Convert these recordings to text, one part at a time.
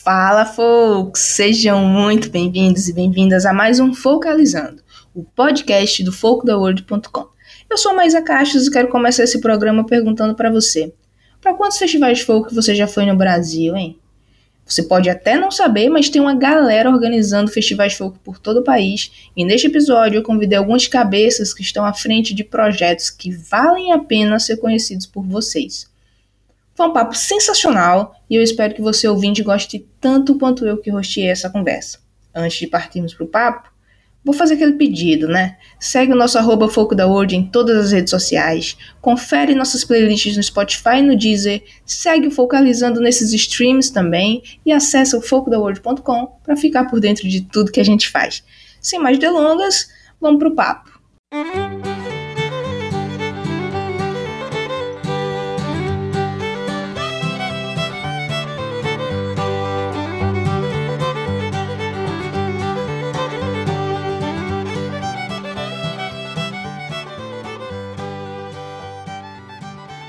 Fala, folks! Sejam muito bem-vindos e bem-vindas a mais um Focalizando, o podcast do folkdaworld.com. Eu sou a Maísa Castros e quero começar esse programa perguntando para você: para quantos festivais folk você já foi no Brasil, hein? Você pode até não saber, mas tem uma galera organizando festivais folk por todo o país, e neste episódio eu convidei algumas cabeças que estão à frente de projetos que valem a pena ser conhecidos por vocês. Foi um papo sensacional e eu espero que você ouvinte goste tanto quanto eu que rosteei essa conversa. Antes de partirmos para o papo, vou fazer aquele pedido, né? Segue o nosso arroba Foco da em todas as redes sociais, confere nossas playlists no Spotify e no Deezer, segue o Focalizando nesses streams também e acessa o focodaworld.com para ficar por dentro de tudo que a gente faz. Sem mais delongas, vamos para o papo.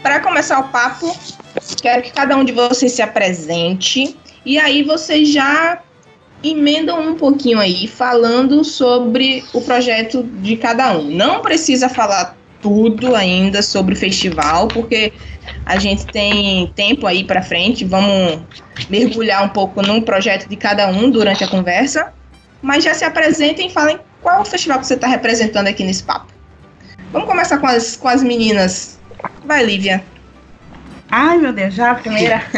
Para começar o papo, quero que cada um de vocês se apresente e aí vocês já emendam um pouquinho aí falando sobre o projeto de cada um. Não precisa falar tudo ainda sobre o festival, porque a gente tem tempo aí para frente. Vamos mergulhar um pouco no projeto de cada um durante a conversa. Mas já se apresentem e falem qual o festival que você está representando aqui nesse papo. Vamos começar com as, com as meninas Vai, Lívia. Ai, meu Deus, já a primeira?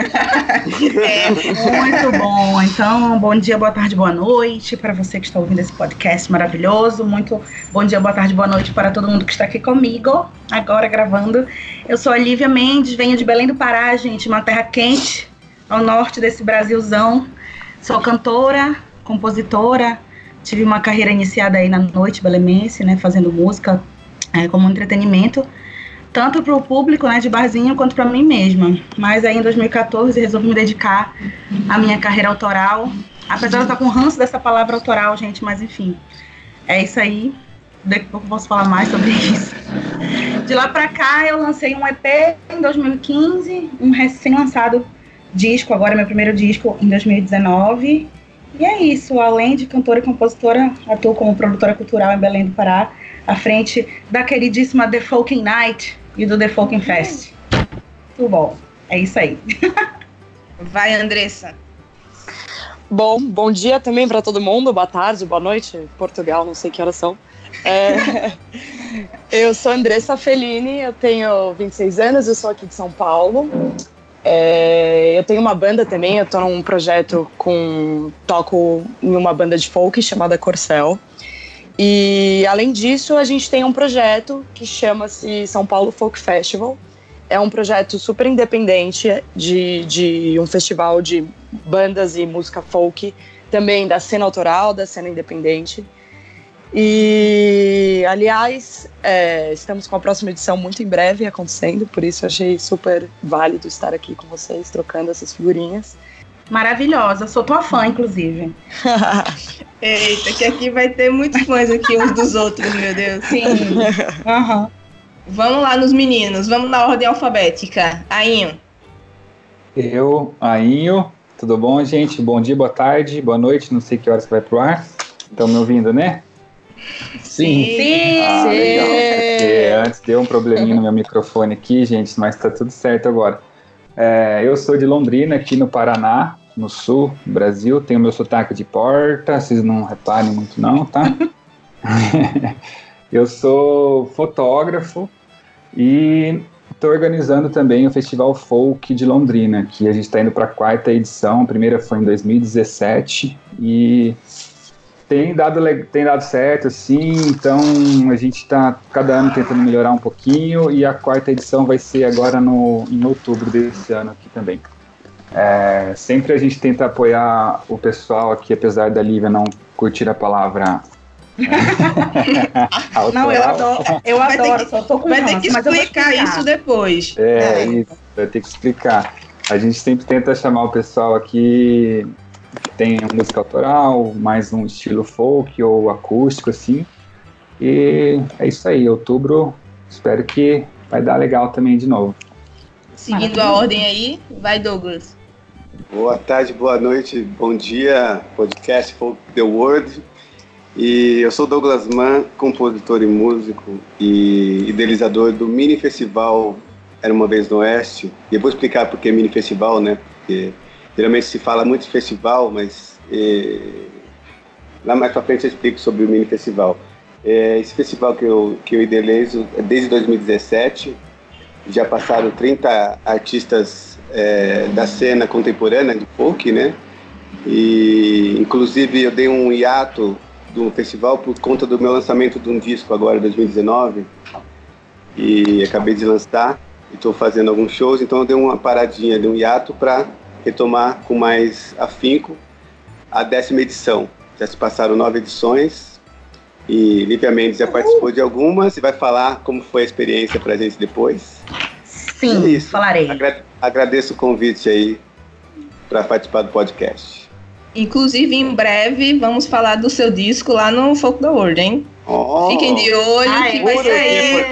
é. Muito bom. Então, bom dia, boa tarde, boa noite para você que está ouvindo esse podcast maravilhoso. Muito bom dia, boa tarde, boa noite para todo mundo que está aqui comigo, agora gravando. Eu sou a Lívia Mendes, venho de Belém do Pará, gente, uma terra quente, ao norte desse Brasilzão. Sou cantora, compositora, tive uma carreira iniciada aí na noite belemense, né, fazendo música é, como entretenimento tanto para o público, né, de barzinho, quanto para mim mesma. Mas aí em 2014 resolvi me dedicar à minha carreira autoral. Apesar de eu estar com ranço dessa palavra autoral, gente, mas enfim. É isso aí. Daqui a pouco eu posso falar mais sobre isso. De lá para cá eu lancei um EP em 2015, um recém-lançado disco, agora meu primeiro disco em 2019. E é isso, além de cantora e compositora, atuo como produtora cultural em Belém do Pará, à frente da queridíssima The Folking Night, e do The Folk Fest. Tudo bom. É isso aí. Vai, Andressa. Bom, bom dia também para todo mundo, boa tarde, boa noite, Portugal, não sei que horas são. É, eu sou Andressa Fellini, eu tenho 26 anos, eu sou aqui de São Paulo. É, eu tenho uma banda também, eu tô num projeto com. toco em uma banda de folk chamada Corcel. E além disso, a gente tem um projeto que chama-se São Paulo Folk Festival. É um projeto super independente de, de um festival de bandas e música folk, também da cena autoral, da cena independente. E, aliás, é, estamos com a próxima edição muito em breve acontecendo, por isso achei super válido estar aqui com vocês, trocando essas figurinhas. Maravilhosa, sou tua fã, inclusive. Eita, que aqui vai ter muitos fãs aqui uns dos outros, meu Deus. Sim. Uhum. Vamos lá nos meninos, vamos na ordem alfabética. Ainho. Eu, Ainho. Tudo bom, gente? Bom dia, boa tarde, boa noite, não sei que horas que vai pro ar. Estão me ouvindo, né? Sim. Sim. Ah, legal. É antes deu um probleminha no meu microfone aqui, gente, mas tá tudo certo agora. É, eu sou de Londrina, aqui no Paraná, no sul do Brasil. Tenho meu sotaque de porta, vocês não reparem muito não, tá? eu sou fotógrafo e estou organizando também o Festival Folk de Londrina, que a gente está indo para a quarta edição. A primeira foi em 2017 e tem dado, tem dado certo, sim, então a gente está cada ano tentando melhorar um pouquinho e a quarta edição vai ser agora no, em outubro desse ano aqui também. É, sempre a gente tenta apoiar o pessoal aqui, apesar da Lívia não curtir a palavra não, eu adoro. Eu vai adoro, ter que, só tô com Vai ter que explicar, isso depois. É, é, isso, vai ter que explicar. A gente sempre tenta chamar o pessoal aqui tem música autoral, mais um estilo folk ou acústico, assim. E é isso aí, outubro, espero que vai dar legal também de novo. Seguindo a ordem aí, vai Douglas. Boa tarde, boa noite, bom dia, podcast Folk The World. E eu sou Douglas Mann, compositor e músico e idealizador do mini festival Era Uma Vez no Oeste. E eu vou explicar por que mini festival, né? Porque geralmente se fala muito de festival, mas e, lá mais pra frente eu explico sobre o mini festival. É, esse festival que eu, que eu idealizo é desde 2017. Já passaram 30 artistas é, da cena contemporânea de folk, né? E inclusive eu dei um hiato do festival por conta do meu lançamento de um disco agora, 2019, e acabei de lançar, e estou fazendo alguns shows, então eu dei uma paradinha, dei um hiato para retomar com mais afinco a décima edição. Já se passaram nove edições, e Lívia Mendes já participou de algumas, e vai falar como foi a experiência para a gente depois. Sim, é falarei. Agra agradeço o convite aí para participar do podcast. Inclusive, em breve, vamos falar do seu disco lá no Folk da World, hein? Oh. Fiquem de olho Ai, que vai sair.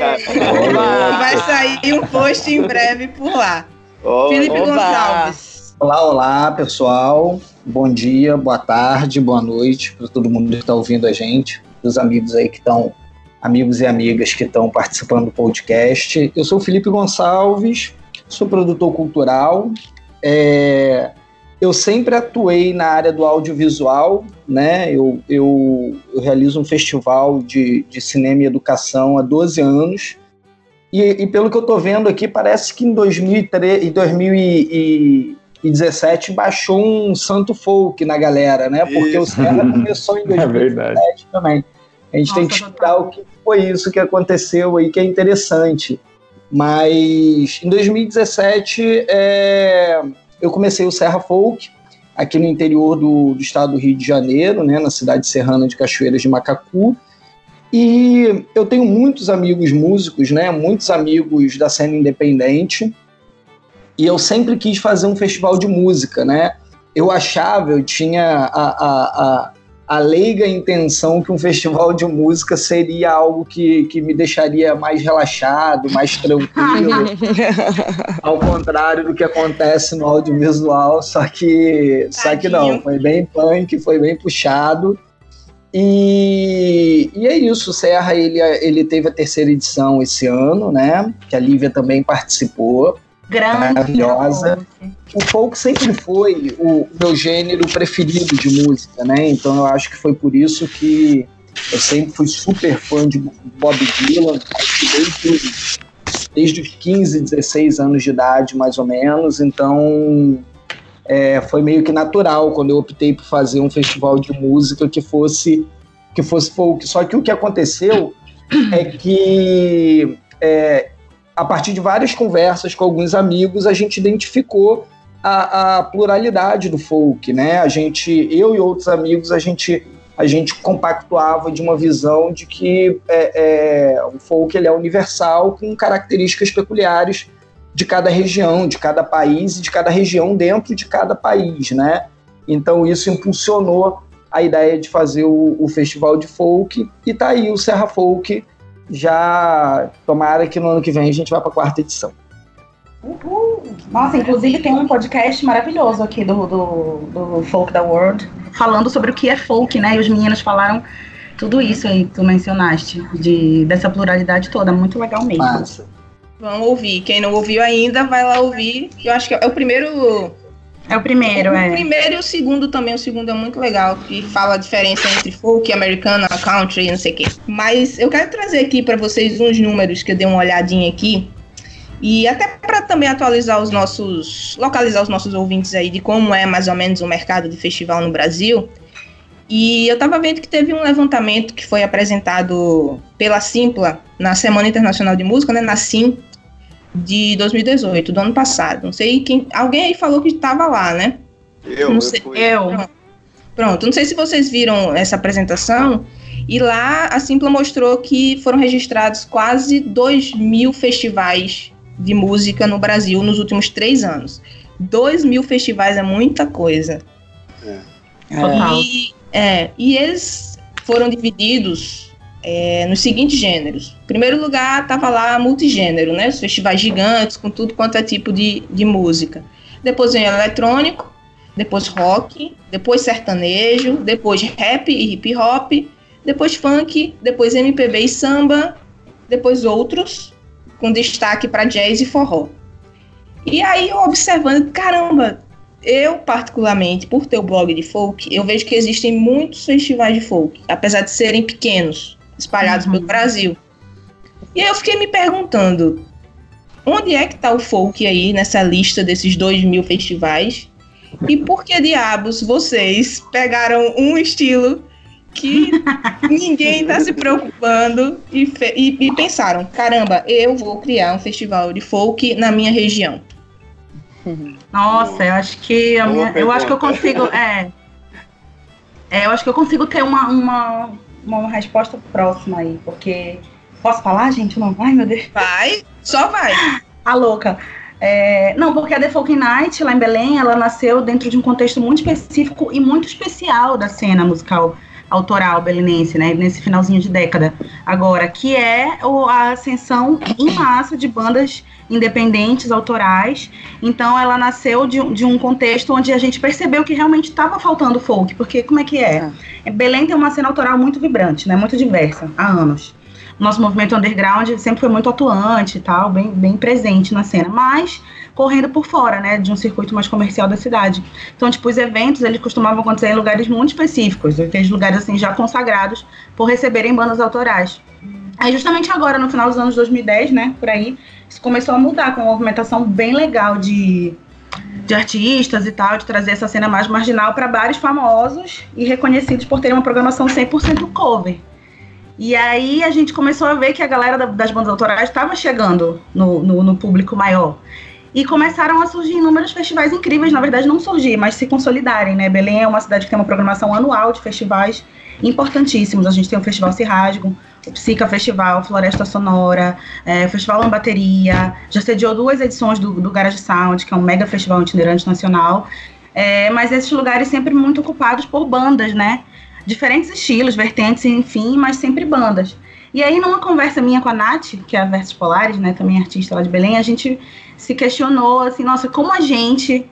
vai sair um post em breve por lá. Oh, Felipe oba. Gonçalves. Olá, olá, pessoal. Bom dia, boa tarde, boa noite para todo mundo que está ouvindo a gente, os amigos aí que estão, amigos e amigas que estão participando do podcast. Eu sou Felipe Gonçalves, sou produtor cultural. É, eu sempre atuei na área do audiovisual, né? Eu, eu, eu realizo um festival de, de cinema e educação há 12 anos. E, e pelo que eu estou vendo aqui, parece que em, 2003, em 2017 baixou um santo folk na galera, né? Porque isso. o Serra começou em 2017 é também. A gente Nossa, tem que estudar o que foi isso que aconteceu aí, que é interessante. Mas em 2017, é, eu comecei o Serra Folk aqui no interior do, do estado do Rio de Janeiro, né, na cidade serrana de Cachoeiras de Macacu. E eu tenho muitos amigos músicos, né, muitos amigos da cena independente. E eu sempre quis fazer um festival de música, né? Eu achava, eu tinha a, a, a a leiga intenção que um festival de música seria algo que, que me deixaria mais relaxado, mais tranquilo, ao contrário do que acontece no audiovisual, só que, só que não, foi bem punk, foi bem puxado. E, e é isso, o Serra ele, ele teve a terceira edição esse ano, né? Que a Lívia também participou. Grande. Maravilhosa. O folk sempre foi o meu gênero preferido de música, né? Então eu acho que foi por isso que eu sempre fui super fã de Bob Dylan, desde, desde os 15, 16 anos de idade, mais ou menos. Então é, foi meio que natural quando eu optei por fazer um festival de música que fosse que fosse folk. Só que o que aconteceu é que é, a partir de várias conversas com alguns amigos, a gente identificou a, a, pluralidade do folk, né? A gente, eu e outros amigos, a gente a gente compactuava de uma visão de que é, é, o folk ele é universal com características peculiares de cada região, de cada país e de cada região dentro de cada país, né? Então isso impulsionou a ideia de fazer o, o festival de folk e tá aí o Serra Folk já tomara que no ano que vem a gente vá para a quarta edição. Uhul. Nossa, inclusive tem um podcast maravilhoso aqui do, do, do Folk da World, falando sobre o que é folk, né? E os meninos falaram tudo isso aí que tu mencionaste, de, dessa pluralidade toda, muito legal mesmo. Massa. Vamos ouvir. Quem não ouviu ainda, vai lá ouvir. Eu acho que é o primeiro é o primeiro, o é. O primeiro e o segundo também. O segundo é muito legal, que fala a diferença entre folk, americana, country e não sei o quê. Mas eu quero trazer aqui para vocês uns números que eu dei uma olhadinha aqui. E até para também atualizar os nossos. localizar os nossos ouvintes aí de como é mais ou menos o mercado de festival no Brasil. E eu estava vendo que teve um levantamento que foi apresentado pela Simpla na Semana Internacional de Música, né, na SIM, de 2018, do ano passado. Não sei quem. Alguém aí falou que estava lá, né? Eu, não sei, eu. Pronto. Pronto, não sei se vocês viram essa apresentação. E lá a Simpla mostrou que foram registrados quase 2 mil festivais de música no Brasil nos últimos três anos. 2 mil festivais é muita coisa. É. E, é, e eles foram divididos é, nos seguintes gêneros. Em primeiro lugar, estava lá multigênero, né? Os festivais gigantes, com tudo quanto é tipo de, de música. Depois vem eletrônico, depois rock, depois sertanejo, depois rap e hip hop, depois funk, depois MPB e samba, depois outros, com destaque para jazz e forró. E aí eu observando, caramba, eu particularmente, por ter o blog de folk, eu vejo que existem muitos festivais de folk, apesar de serem pequenos, espalhados uhum. pelo Brasil. E aí eu fiquei me perguntando, onde é que está o folk aí nessa lista desses dois mil festivais? E por que diabos vocês pegaram um estilo que ninguém está se preocupando e, e, e, pensaram: caramba, eu vou criar um festival de folk na minha região? Nossa, eu acho que a minha, eu acho que eu consigo, é, é, eu acho que eu consigo ter uma, uma, uma resposta próxima aí, porque posso falar, gente? Não, ai meu Deus. Vai, só vai. A louca. É, não, porque a The Folk Night, lá em Belém, ela nasceu dentro de um contexto muito específico e muito especial da cena musical autoral belenense, né, nesse finalzinho de década. Agora, que é a ascensão em massa de bandas independentes, autorais. Então, ela nasceu de, de um contexto onde a gente percebeu que realmente estava faltando folk, porque como é que é? é? Belém tem uma cena autoral muito vibrante, né, muito diversa, há anos nosso movimento underground sempre foi muito atuante e tal, bem, bem presente na cena, mas correndo por fora, né, de um circuito mais comercial da cidade. Então, tipo, os eventos, eles costumavam acontecer em lugares muito específicos, aqueles lugares, assim, já consagrados por receberem bandas autorais. Aí, justamente agora, no final dos anos 2010, né, por aí, isso começou a mudar com uma movimentação bem legal de, de artistas e tal, de trazer essa cena mais marginal para bares famosos e reconhecidos por terem uma programação 100% cover. E aí a gente começou a ver que a galera das bandas autorais estava chegando no, no, no, público maior. E começaram a surgir inúmeros festivais incríveis, na verdade não surgir, mas se consolidarem, né? Belém é uma cidade que tem uma programação anual de festivais importantíssimos. A gente tem o Festival Cirrasgo, o Psica Festival, Floresta Sonora, é, o Festival Lambateria, já sediou duas edições do, do Garage Sound, que é um mega festival itinerante nacional. É, mas esses lugares sempre muito ocupados por bandas, né? Diferentes estilos, vertentes, enfim, mas sempre bandas. E aí, numa conversa minha com a Nath, que é a Versos Polares, né, também artista lá de Belém, a gente se questionou, assim, nossa, como a gente,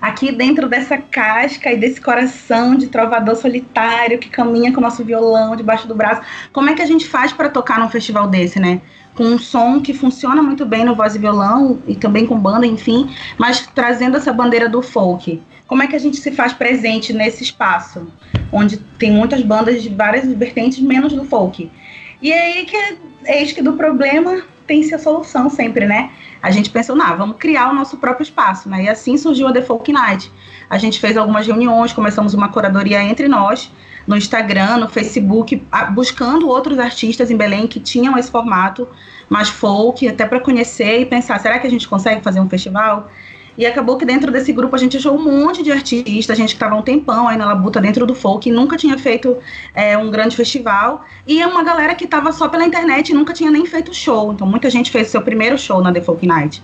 aqui dentro dessa casca e desse coração de trovador solitário que caminha com o nosso violão debaixo do braço, como é que a gente faz para tocar num festival desse, né? Com um som que funciona muito bem no voz e violão e também com banda, enfim, mas trazendo essa bandeira do folk. Como é que a gente se faz presente nesse espaço? onde tem muitas bandas de várias vertentes, menos do folk. E aí que eis que do problema tem-se a solução sempre, né? A gente pensou, não, vamos criar o nosso próprio espaço, né? E assim surgiu a The Folk Night. A gente fez algumas reuniões, começamos uma curadoria entre nós, no Instagram, no Facebook, buscando outros artistas em Belém que tinham esse formato mais folk, até para conhecer e pensar, será que a gente consegue fazer um festival? E acabou que dentro desse grupo a gente achou um monte de artistas, a gente que estava um tempão aí na labuta dentro do folk, e nunca tinha feito é, um grande festival. E é uma galera que estava só pela internet e nunca tinha nem feito show. Então muita gente fez seu primeiro show na The Folk Night.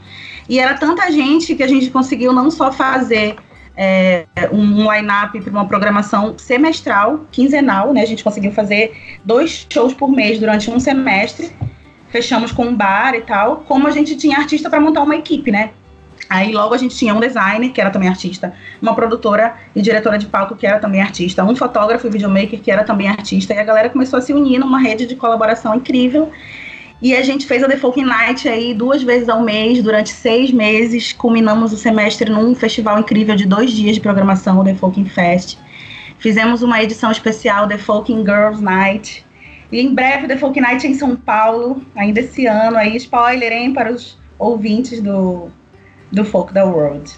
E era tanta gente que a gente conseguiu não só fazer é, um line-up para uma programação semestral, quinzenal, né? A gente conseguiu fazer dois shows por mês durante um semestre. Fechamos com um bar e tal, como a gente tinha artista para montar uma equipe, né? Aí logo a gente tinha um designer, que era também artista, uma produtora e diretora de palco, que era também artista, um fotógrafo e videomaker, que era também artista, e a galera começou a se unir numa rede de colaboração incrível. E a gente fez a The Folk Night aí duas vezes ao mês, durante seis meses. Culminamos o semestre num festival incrível de dois dias de programação, o The Folk Fest. Fizemos uma edição especial, The Folk Girls Night. E em breve, The Folk Night em São Paulo, ainda esse ano. Aí, spoiler, hein, para os ouvintes do, do Folk da World.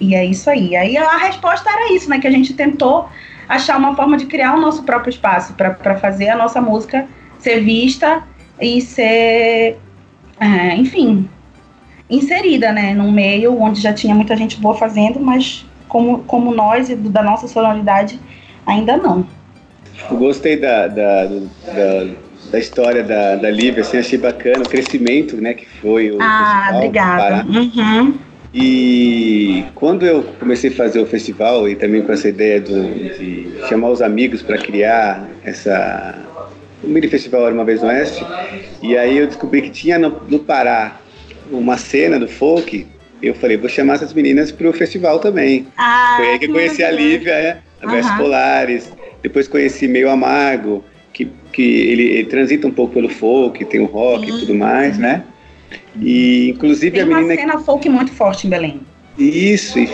E é isso aí. Aí a resposta era isso, né? Que a gente tentou achar uma forma de criar o nosso próprio espaço para fazer a nossa música ser vista e ser, é, enfim, inserida, né? Num meio onde já tinha muita gente boa fazendo, mas como, como nós e da nossa sonoridade, ainda não. Eu gostei da, da, da, da história da, da Lívia, assim, achei bacana o crescimento né, que foi o. Ah, obrigada. Uhum. E quando eu comecei a fazer o festival e também com essa ideia do, de chamar os amigos para criar essa o mini festival era uma vez no oeste e aí eu descobri que tinha no, no Pará uma cena do folk eu falei, vou chamar essas meninas para o festival também. Ah, Foi aí que eu conheci a Lívia, é, a Versos. Polares. Depois conheci Meio Amargo, que, que ele, ele transita um pouco pelo folk, tem o rock e tudo mais, né? E inclusive Tem a uma menina cena folk muito forte em Belém. isso, e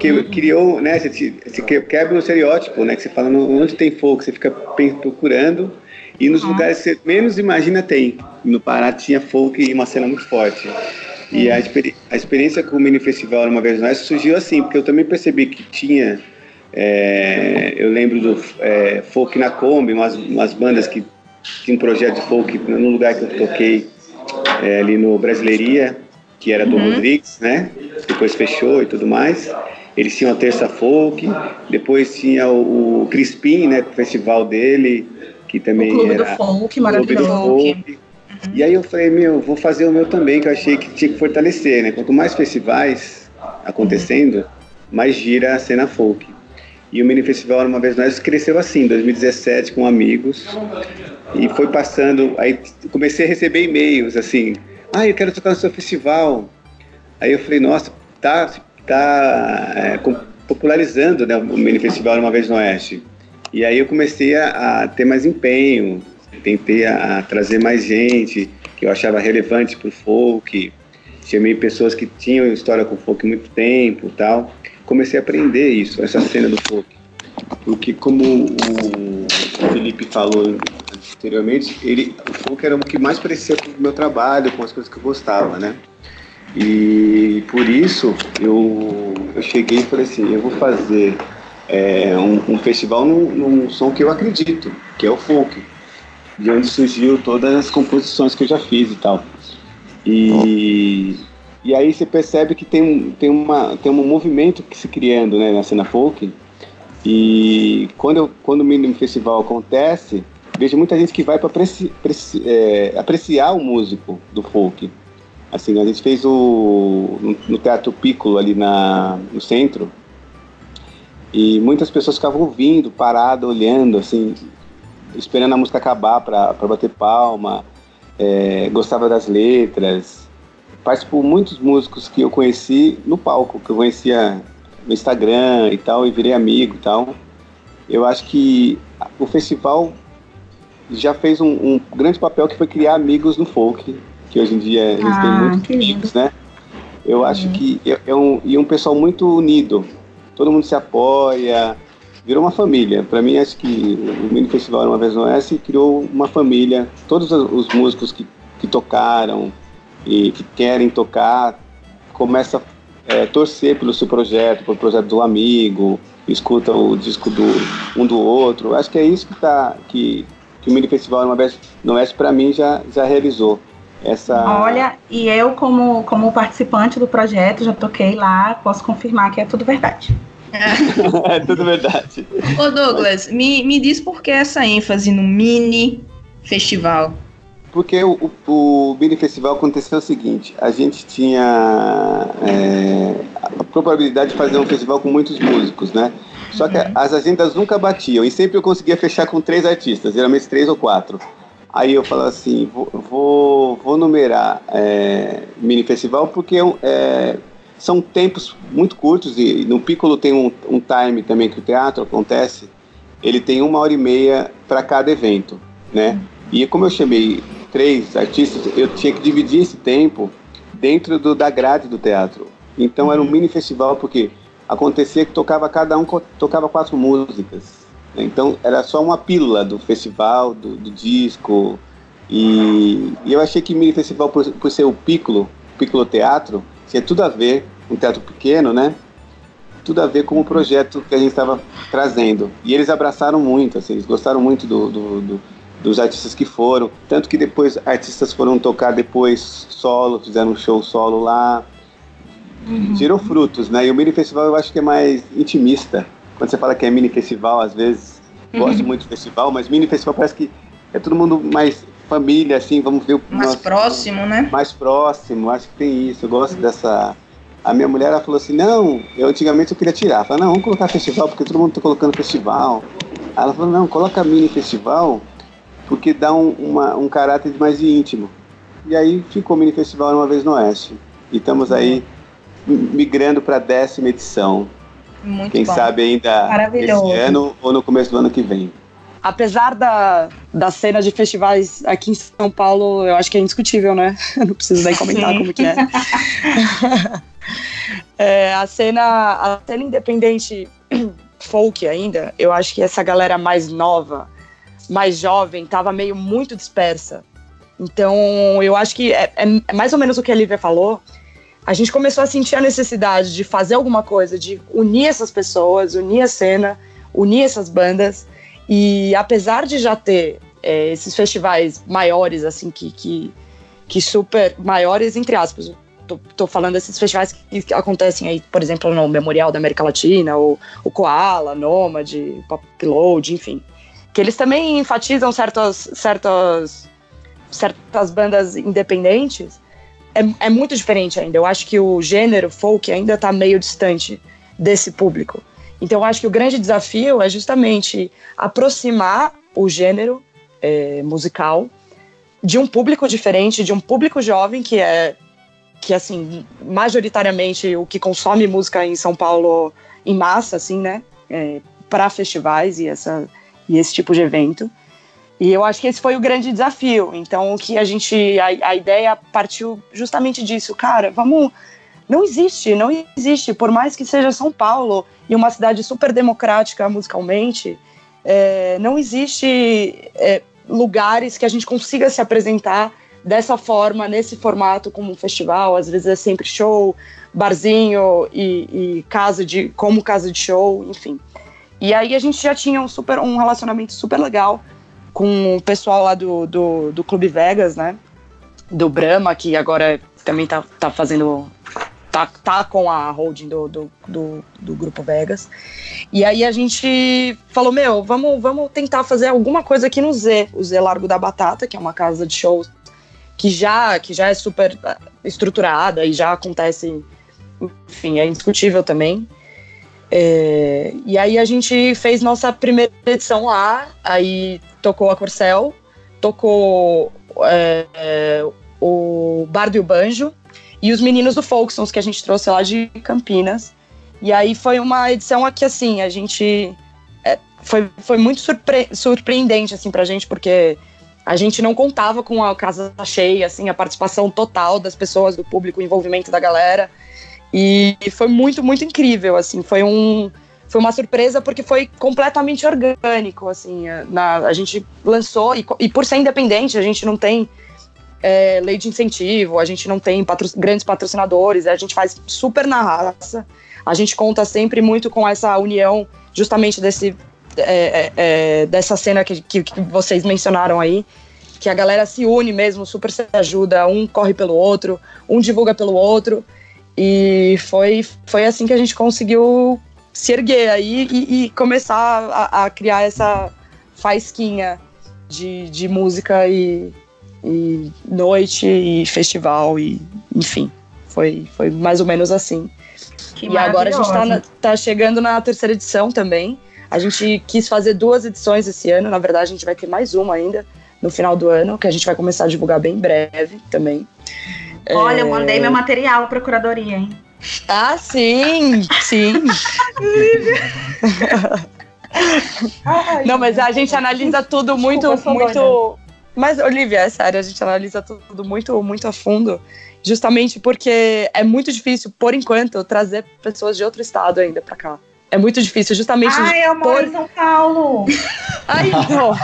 que criou, né? Você, quebra o estereótipo, né? Que você fala, onde tem folk, você fica procurando, e nos Uhum. lugares que você menos imagina tem. No Pará tinha folk e uma cena muito forte. E a, experi- a experiência com o Mini Festival uma vez mais surgiu assim, porque eu também percebi que tinha. é, eu lembro do é, Folk na Kombi, umas, umas bandas que tinham um projeto de folk no lugar que eu toquei é, ali no Brasileiria, que era do Rodrigues, né? Depois fechou e tudo mais. Eles tinham a Terça Folk, depois tinha o, o Crispim, né? O festival dele, que também o Clube era do Folk, Clube do maravilhoso. Folk. E aí eu falei, meu, vou fazer o meu também, que eu achei que tinha que fortalecer, né? Quanto mais festivais acontecendo, mais gira a cena folk. E o Mini Festival, uma vez mais, cresceu assim, em 2017, com amigos. E foi passando, aí comecei a receber e-mails, assim, ah, eu quero tocar no seu festival. Aí eu falei, nossa, tá, tá é, popularizando né, o Mini Festival uma vez no Oeste. E aí eu comecei a, a ter mais empenho, tentei a, a trazer mais gente que eu achava relevante para o folk. Chamei pessoas que tinham história com folk há muito tempo tal. Comecei a aprender isso, essa cena do folk. Porque como o Felipe falou anteriormente, ele, o folk era o que mais parecia com o meu trabalho, com as coisas que eu gostava, né? E por isso eu, eu cheguei e falei assim, eu vou fazer é, um, um festival num, num som que eu acredito, que é o folk, de onde surgiu todas as composições que eu já fiz e tal. E, e aí você percebe que tem, tem, uma, tem um movimento que se criando né, na cena folk. E quando, eu, quando o Mínimo Festival acontece, vejo muita gente que vai para apreci, apreci- é, apreciar o músico do folk. Assim, a gente fez o no, Teatro Piccolo ali na, no centro e muitas pessoas ficavam ouvindo, parado, olhando, assim, esperando a música acabar para bater palma, é, gostava das letras. Participou muitos músicos que eu conheci no palco, que eu conhecia no Instagram e tal, e virei amigo e tal. Eu acho que o festival já fez um, um grande papel que foi criar amigos no folk, que hoje em dia eles têm Ah, muitos que lindo. amigos, né? Eu acho que é, é um, e um pessoal muito unido. Todo mundo se apoia, virou uma família. Para mim, acho que o Mini Festival uma vez no Oeste criou uma família. Todos os os músicos que, que tocaram e que querem tocar começam a é, torcer pelo seu projeto, pelo projeto do amigo, escuta o disco do um do outro. Acho que é isso que tá que, que o Mini Festival uma vez no Oeste para mim já já realizou. Essa Olha, e eu, como, como participante do projeto, já toquei lá, posso confirmar que é tudo verdade. é tudo verdade. Ô Douglas, me, me diz por que essa ênfase no mini festival? Porque o, o, o Mini Festival aconteceu o seguinte, a gente tinha é, a probabilidade de fazer um festival com muitos músicos, né? Só que as agendas nunca batiam e sempre eu conseguia fechar com três artistas, geralmente três ou quatro. Aí eu falava assim, vou, vou, vou numerar é, Mini Festival porque é, são tempos muito curtos e no Piccolo tem um, um time também que o teatro acontece, ele tem uma hora e meia para cada evento, né? E como eu chamei três artistas, eu tinha que dividir esse tempo dentro do, da grade do teatro. Então era um mini festival porque acontecia que tocava cada um tocava quatro músicas. né? Então era só uma pílula do festival, do, do disco. E, e eu achei que mini festival por, por ser o Piccolo, Piccolo Teatro, tinha tudo a ver, um teatro pequeno, né? Tudo a ver com o projeto que a gente estava trazendo. E eles abraçaram muito, assim, eles gostaram muito do, do- do- dos artistas que foram. Tanto que depois artistas foram tocar depois solo, fizeram um show solo lá. Gerou frutos, né? E o mini festival eu acho que é mais intimista. Quando você fala que é mini festival, às vezes gosto muito de festival, mas mini festival parece que é todo mundo mais família, assim, vamos ver o Mais nosso- próximo, né? mais próximo, acho que tem isso, eu gosto dessa. A minha mulher ela falou assim, não, eu antigamente eu queria tirar. Ela falou, não, vamos colocar festival, porque todo mundo tá colocando festival. Aí ela falou, não, coloca mini festival, porque dá um, uma- um caráter mais íntimo. E aí ficou mini festival uma vez no Oeste. E estamos aí migrando para a décima edição. Muito Quem bom. sabe ainda Maravilhoso. esse ano ou no começo do ano que vem. Apesar da, da cena de festivais aqui em São Paulo, eu acho que é indiscutível, né? Não preciso nem comentar Sim. como que é. É, a cena a cena independente folk ainda, eu acho que essa galera mais nova, mais jovem, tava meio muito dispersa. Então, eu acho que é, é- é mais ou menos o que a Lívia falou. A gente começou a sentir a necessidade de fazer alguma coisa, de unir essas pessoas, unir a cena, unir essas bandas. E apesar de já ter é, esses festivais maiores, assim, que, que, que super maiores, entre aspas, tô, tô falando desses festivais que, que acontecem aí, por exemplo, no Memorial da América Latina, ou o Koala, Nômade, Pop Load, enfim. Que eles também enfatizam certas, certas, certas bandas independentes. É, é muito diferente ainda. Eu acho que o gênero folk ainda tá meio distante desse público. Então, eu acho que o grande desafio é justamente aproximar o gênero é, musical de um público diferente, de um público jovem que é que assim majoritariamente o que consome música em São Paulo em massa, assim, né, é, para festivais e essa e esse tipo de evento. E eu acho que esse foi o grande desafio. Então, o que a gente a, a ideia partiu justamente disso, cara, vamos não existe, não existe, por mais que seja São Paulo e uma cidade super democrática musicalmente, é, não existe é, lugares que a gente consiga se apresentar dessa forma, nesse formato, como um festival. Às vezes é sempre show, barzinho e, e casa de, como casa de show, enfim. E aí a gente já tinha um, super, um relacionamento super legal com o pessoal lá do, do, do Clube Vegas, né? Do Brahma, que agora também tá, tá fazendo tá, tá com a holding do, do, do, do, Grupo Vegas. E aí a gente falou, meu, vamos, vamos tentar fazer alguma coisa aqui no Z, o Z Largo da Batata, que é uma casa de shows que já, que já é super estruturada e já acontece, enfim, é indiscutível também. É, e aí a gente fez nossa primeira edição lá, aí tocou a Corcel, tocou é, é, o Bardo e o Banjo, e os meninos do Folksons que a gente trouxe lá de Campinas. E aí foi uma edição aqui, assim, a gente. É, foi, foi muito surpre surpreendente, assim, pra gente, porque a gente não contava com a casa cheia, assim, a participação total das pessoas, do público, o envolvimento da galera. E foi muito, muito incrível, assim, foi um. Foi uma surpresa porque foi completamente orgânico, assim, na, a gente lançou, e, e por ser independente, a gente não tem é, lei de incentivo, a gente não tem patro grandes patrocinadores, a gente faz super na raça. A gente conta sempre muito com essa união, justamente desse, é, é, dessa cena que, que, que, vocês mencionaram aí, que a galera se une mesmo, super se ajuda, um corre pelo outro, um divulga pelo outro. E foi, foi assim que a gente conseguiu se erguer aí e, e começar a, a, criar essa faisquinha de, de música e, e noite e festival e enfim foi, foi mais ou menos assim. Que e agora a gente tá, na, tá, chegando na terceira edição também. A gente quis fazer duas edições esse ano na verdade a gente vai ter mais uma ainda no final do ano que a gente vai começar a divulgar bem breve também. Olha é... eu mandei meu material para curadoria hein ah sim sim não mas a gente analisa tudo muito Desculpa, muito mas, Olivia, é sério, a gente analisa tudo muito, muito a fundo, justamente porque é muito difícil, por enquanto, trazer pessoas de outro estado ainda pra cá. É muito difícil, justamente. Ai, eu moro por... em São Paulo! Ai, não.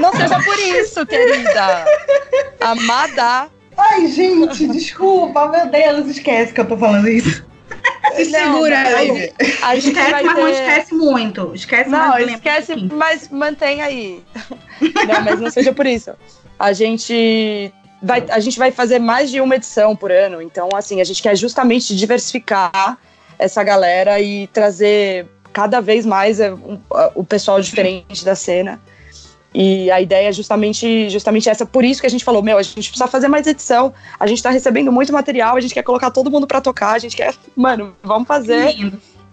não seja por isso, querida. Amada. Ai, gente, desculpa, meu Deus, esquece que eu tô falando isso. Se segura, aí. A gente esquece, mas ter... não esquece muito. Esquece, não, mas esquece, um mas mantém aí. não, mas não seja por isso. A gente vai, a gente vai fazer mais de uma edição por ano. Então, assim, a gente quer justamente diversificar essa galera e trazer cada vez mais o pessoal diferente da cena. E a ideia é justamente, justamente essa. Por isso que a gente falou, meu, a gente precisa fazer mais edição. A gente tá recebendo muito material, a gente quer colocar todo mundo para tocar, a gente quer. Mano, vamos fazer.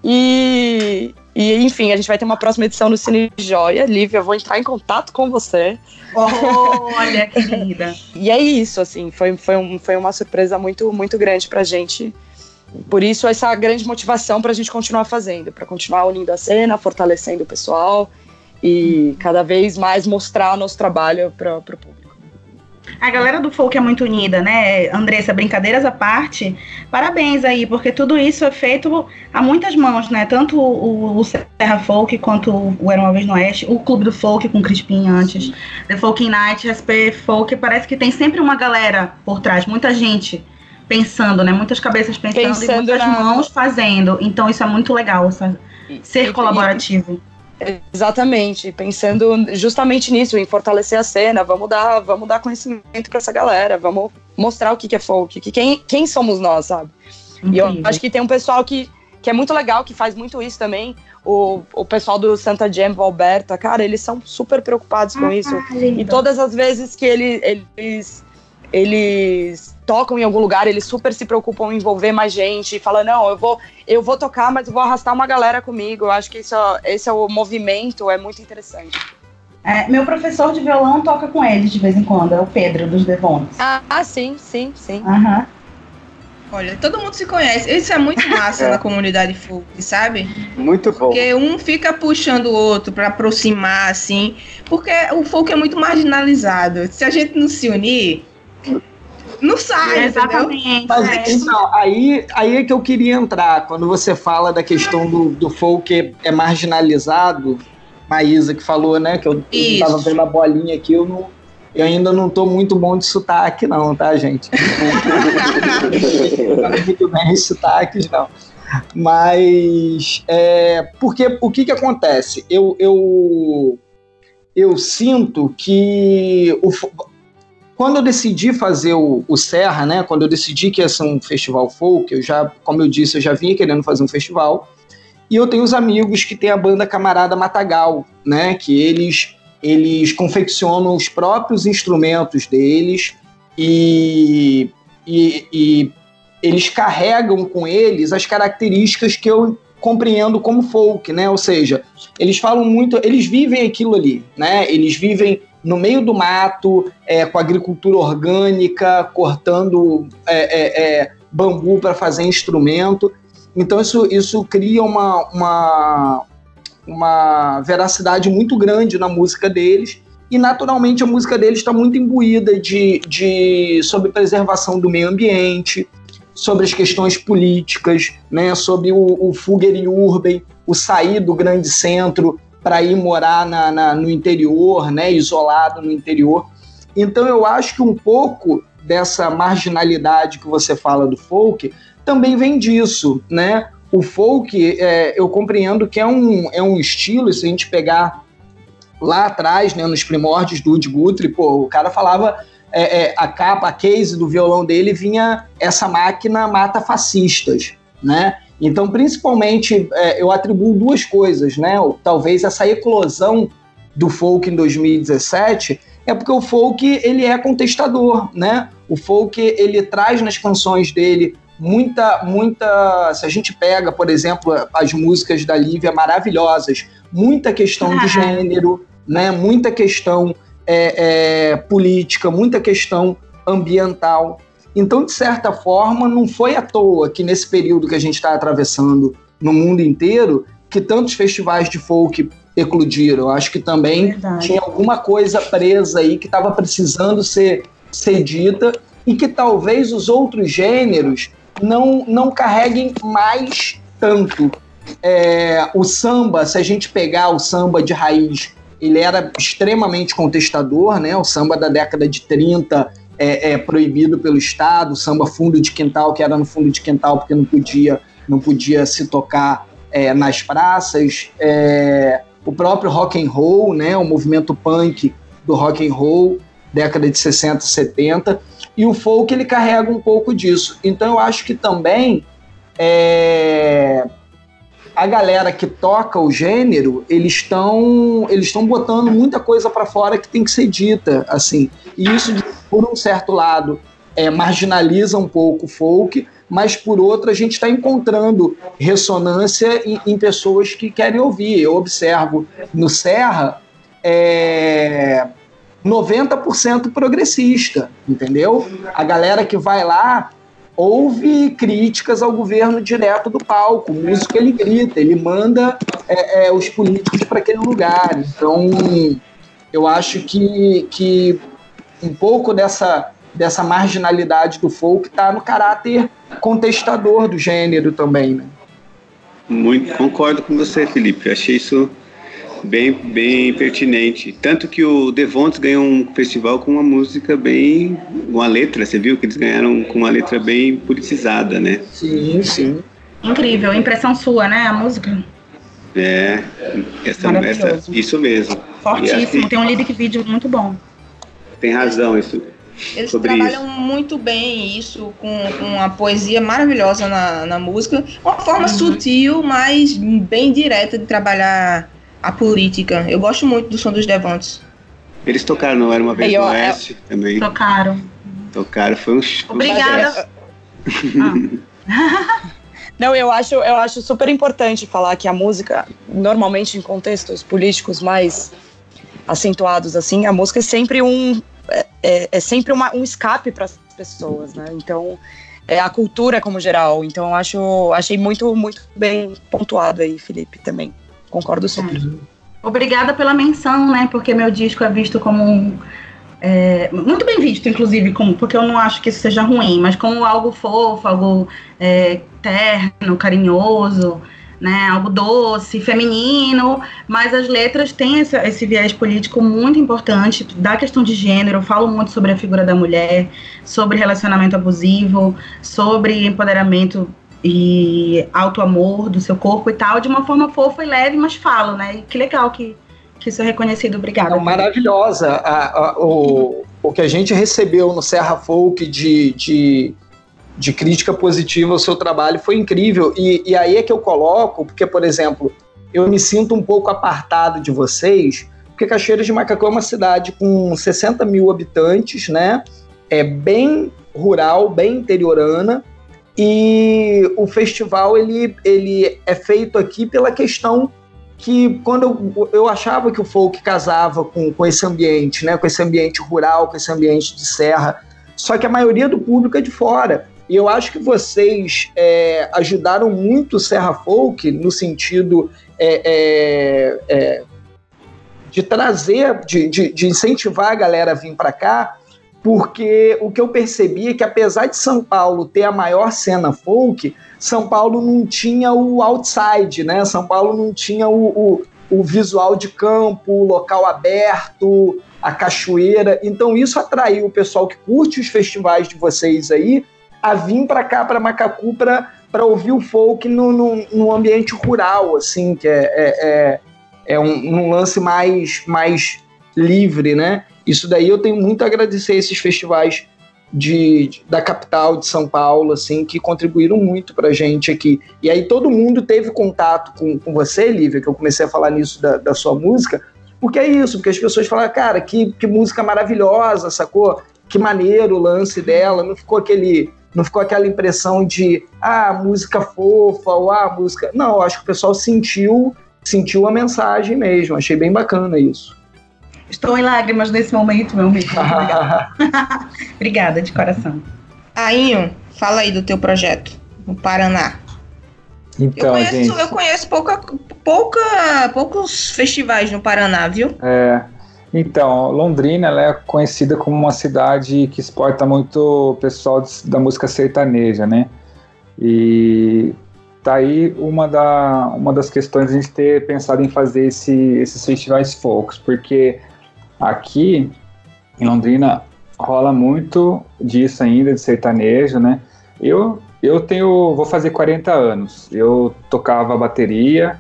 E, e, enfim, a gente vai ter uma próxima edição no Cine Joia. Lívia, eu vou entrar em contato com você. Olha, querida. e é isso, assim, foi, foi, um, foi uma surpresa muito, muito grande pra gente. por isso essa grande motivação para a gente continuar fazendo, para continuar unindo a cena, fortalecendo o pessoal e cada vez mais mostrar o nosso trabalho para o público. A galera do folk é muito unida, né? Andressa, brincadeiras à parte, parabéns aí, porque tudo isso é feito a muitas mãos, né? Tanto o, o Serra Folk quanto o Era Uma Vez no Oeste, o Clube do Folk com Crispim antes, The Folk Night, SP Folk, parece que tem sempre uma galera por trás, muita gente pensando, né? Muitas cabeças pensando, pensando e muitas na... mãos fazendo. Então isso é muito legal, ser colaborativo. Exatamente, pensando justamente nisso, em fortalecer a cena, vamos dar, vamos dar conhecimento para essa galera, vamos mostrar o que, que é folk, que quem, quem somos nós, sabe? E eu acho que tem um pessoal que, que é muito legal, que faz muito isso também. O, o pessoal do Santa Jam, Alberta, cara, eles são super preocupados com ah, isso. Lindo. E todas as vezes que ele, eles eles tocam em algum lugar, eles super se preocupam em envolver mais gente, fala não, eu vou, eu vou tocar, mas eu vou arrastar uma galera comigo. Eu acho que isso, esse é o movimento, é muito interessante. É, meu professor de violão toca com eles de vez em quando, é o Pedro dos Devons. Ah, ah, sim, sim, sim. Uhum. Olha, todo mundo se conhece. Isso é muito massa na comunidade folk, sabe? Muito bom. Porque um fica puxando o outro para aproximar, assim. Porque o folk é muito marginalizado. Se a gente não se unir, não sai, Exatamente. Mas, é. então, aí, aí é que eu queria entrar. Quando você fala da questão do, do folk é marginalizado, Maísa que falou, né? Que eu estava vendo a bolinha aqui, eu, não, eu ainda não estou muito bom de sotaque, não, tá, gente? muito bem de sotaques, não. Mas é, porque o que, que acontece? Eu, eu, eu sinto que o, quando eu decidi fazer o, o, Serra, né, quando eu decidi que ia ser um festival folk, eu já, como eu disse, eu já vinha querendo fazer um festival. E eu tenho os amigos que tem a banda Camarada Matagal, né, que eles eles confeccionam os próprios instrumentos deles e, e, e eles carregam com eles as características que eu compreendo como folk, né? Ou seja, eles falam muito, eles vivem aquilo ali, né? Eles vivem no meio do mato, é, com agricultura orgânica, cortando é, é, é bambu para fazer instrumento. Então isso, isso cria uma, uma, uma veracidade muito grande na música deles. E naturalmente a música deles está muito imbuída de, de sobre preservação do meio ambiente, sobre as questões políticas, né, sobre o, o Fugger Urban, o sair do grande centro para ir morar na, na, no interior, né, isolado no interior. Então eu acho que um pouco dessa marginalidade que você fala do folk também vem disso, né? O folk, é, eu compreendo que é um, é um estilo, se a gente pegar lá atrás, né, nos primórdios do Woody Guthrie, pô, o cara falava é, é, a capa, a case do violão dele vinha essa máquina mata fascistas, né? Então, principalmente, é, eu atribuo duas coisas, né? Talvez essa eclosão do folk em 2017 é porque o folk ele é contestador, né? O folk ele traz nas canções dele muita, muita. Se a gente pega, por exemplo, as músicas da Lívia maravilhosas, muita questão de gênero, né? Muita questão é, é, política, muita questão ambiental. Então, de certa forma, não foi à toa que nesse período que a gente está atravessando no mundo inteiro, que tantos festivais de folk eclodiram. Acho que também Verdade. tinha alguma coisa presa aí que estava precisando ser, ser dita e que talvez os outros gêneros não, não carreguem mais tanto. É, o samba, se a gente pegar o samba de raiz, ele era extremamente contestador, né? O samba da década de 30 é, é, proibido pelo Estado, samba fundo de quintal, que era no fundo de quintal porque não podia, não podia se tocar é, nas praças, é, o próprio rock and roll, né, o movimento punk do rock and roll, década de 60, 70, e o folk ele carrega um pouco disso. Então eu acho que também é, a galera que toca o gênero, eles estão eles estão botando muita coisa para fora que tem que ser dita, assim. E isso por um certo lado, é, marginaliza um pouco o folk, mas por outro, a gente está encontrando ressonância em, em, pessoas que querem ouvir. Eu observo no Serra é, 90% progressista, entendeu? A galera que vai lá houve críticas ao governo direto do palco. O músico ele grita, ele manda é, é, os políticos para aquele lugar. Então, eu acho que, que um pouco dessa, dessa marginalidade do folk está no caráter contestador do gênero também. Né? Muito concordo com você, Felipe. Achei isso bem, bem pertinente. Tanto que o Devontes ganhou um festival com uma música bem. uma letra, você viu que eles ganharam com uma letra bem politizada, né? Sim, sim. Incrível, impressão sua, né? A música. É, essa, essa, isso mesmo. Fortíssimo, assim, tem um lyric vídeo muito bom. Tem razão isso. Eles trabalham isso. muito bem isso, com, com uma poesia maravilhosa na, na música. Uma forma uhum. sutil, mas bem direta de trabalhar a política. Eu gosto muito do som dos Devantes. Eles tocaram no Era Uma Vez no Oeste eu... também. Tocaram. Tocaram, foi um... Obrigada. ah. Não, eu acho, eu acho super importante falar que a música, normalmente em contextos políticos mais acentuados assim, a música é sempre um é, é, é sempre uma, um escape para as pessoas, né? Então, é a cultura como geral. Então, eu acho, achei muito, muito bem pontuado aí, Felipe, também. Concordo super. Obrigada pela menção, né? Porque meu disco é visto como um, é, muito bem visto, inclusive, como, porque eu não acho que isso seja ruim, mas como algo fofo, algo é, terno, carinhoso, né, algo doce, feminino, mas as letras têm esse, esse viés político muito importante da questão de gênero. Eu falo muito sobre a figura da mulher, sobre relacionamento abusivo, sobre empoderamento e auto-amor do seu corpo e tal, de uma forma fofa e leve, mas falo, né? E que legal que, que isso é reconhecido. Obrigada. Não, maravilhosa. A, a, o, o que a gente recebeu no Serra Folk de, de, de crítica positiva ao seu trabalho foi incrível. E, e aí é que eu coloco, porque, por exemplo, eu me sinto um pouco apartado de vocês, porque Cachoeiras de Macacão é uma cidade com 60 mil habitantes, né? É bem rural, bem interiorana, e o festival ele, ele é feito aqui pela questão que quando eu, eu achava que o folk casava com, com esse ambiente, né, com esse ambiente rural, com esse ambiente de serra, só que a maioria do público é de fora. E eu acho que vocês é, ajudaram muito o Serra Folk no sentido é, é, é de trazer, de, de, de incentivar a galera a vir para cá, porque o que eu percebi é que apesar de São Paulo ter a maior cena folk, São Paulo não tinha o outside, né? São Paulo não tinha o, o, o visual de campo, o local aberto, a cachoeira. Então isso atraiu o pessoal que curte os festivais de vocês aí a vir para cá, para Macacu, para ouvir o folk no, no, no, ambiente rural, assim, que é, é, é, é um, um lance mais, mais livre, né? Isso daí eu tenho muito a agradecer a esses festivais de, de, da capital de São Paulo, assim, que contribuíram muito pra gente aqui. E aí todo mundo teve contato com, com você, Lívia, que eu comecei a falar nisso da, da sua música, porque é isso, porque as pessoas falam, cara, que, que música maravilhosa, sacou? Que maneiro o lance dela, não ficou aquele. Não ficou aquela impressão de ah, música fofa, ou ah, música. Não, acho que o pessoal sentiu, sentiu a mensagem mesmo. Achei bem bacana isso. Estou em lágrimas nesse momento, meu amigo. Obrigada. De coração. Ainho, fala aí do teu projeto no Paraná. Então, eu conheço, gente... eu conheço pouca, pouca, poucos festivais no Paraná, viu? É. Então, Londrina ela é conhecida como uma cidade que exporta muito pessoal da música sertaneja, né? E tá aí uma, da, uma das questões a gente ter pensado em fazer esse, esses festivais folks, porque Aqui em Londrina rola muito disso ainda, de sertanejo, né? Eu, eu tenho, vou fazer 40 anos. Eu tocava bateria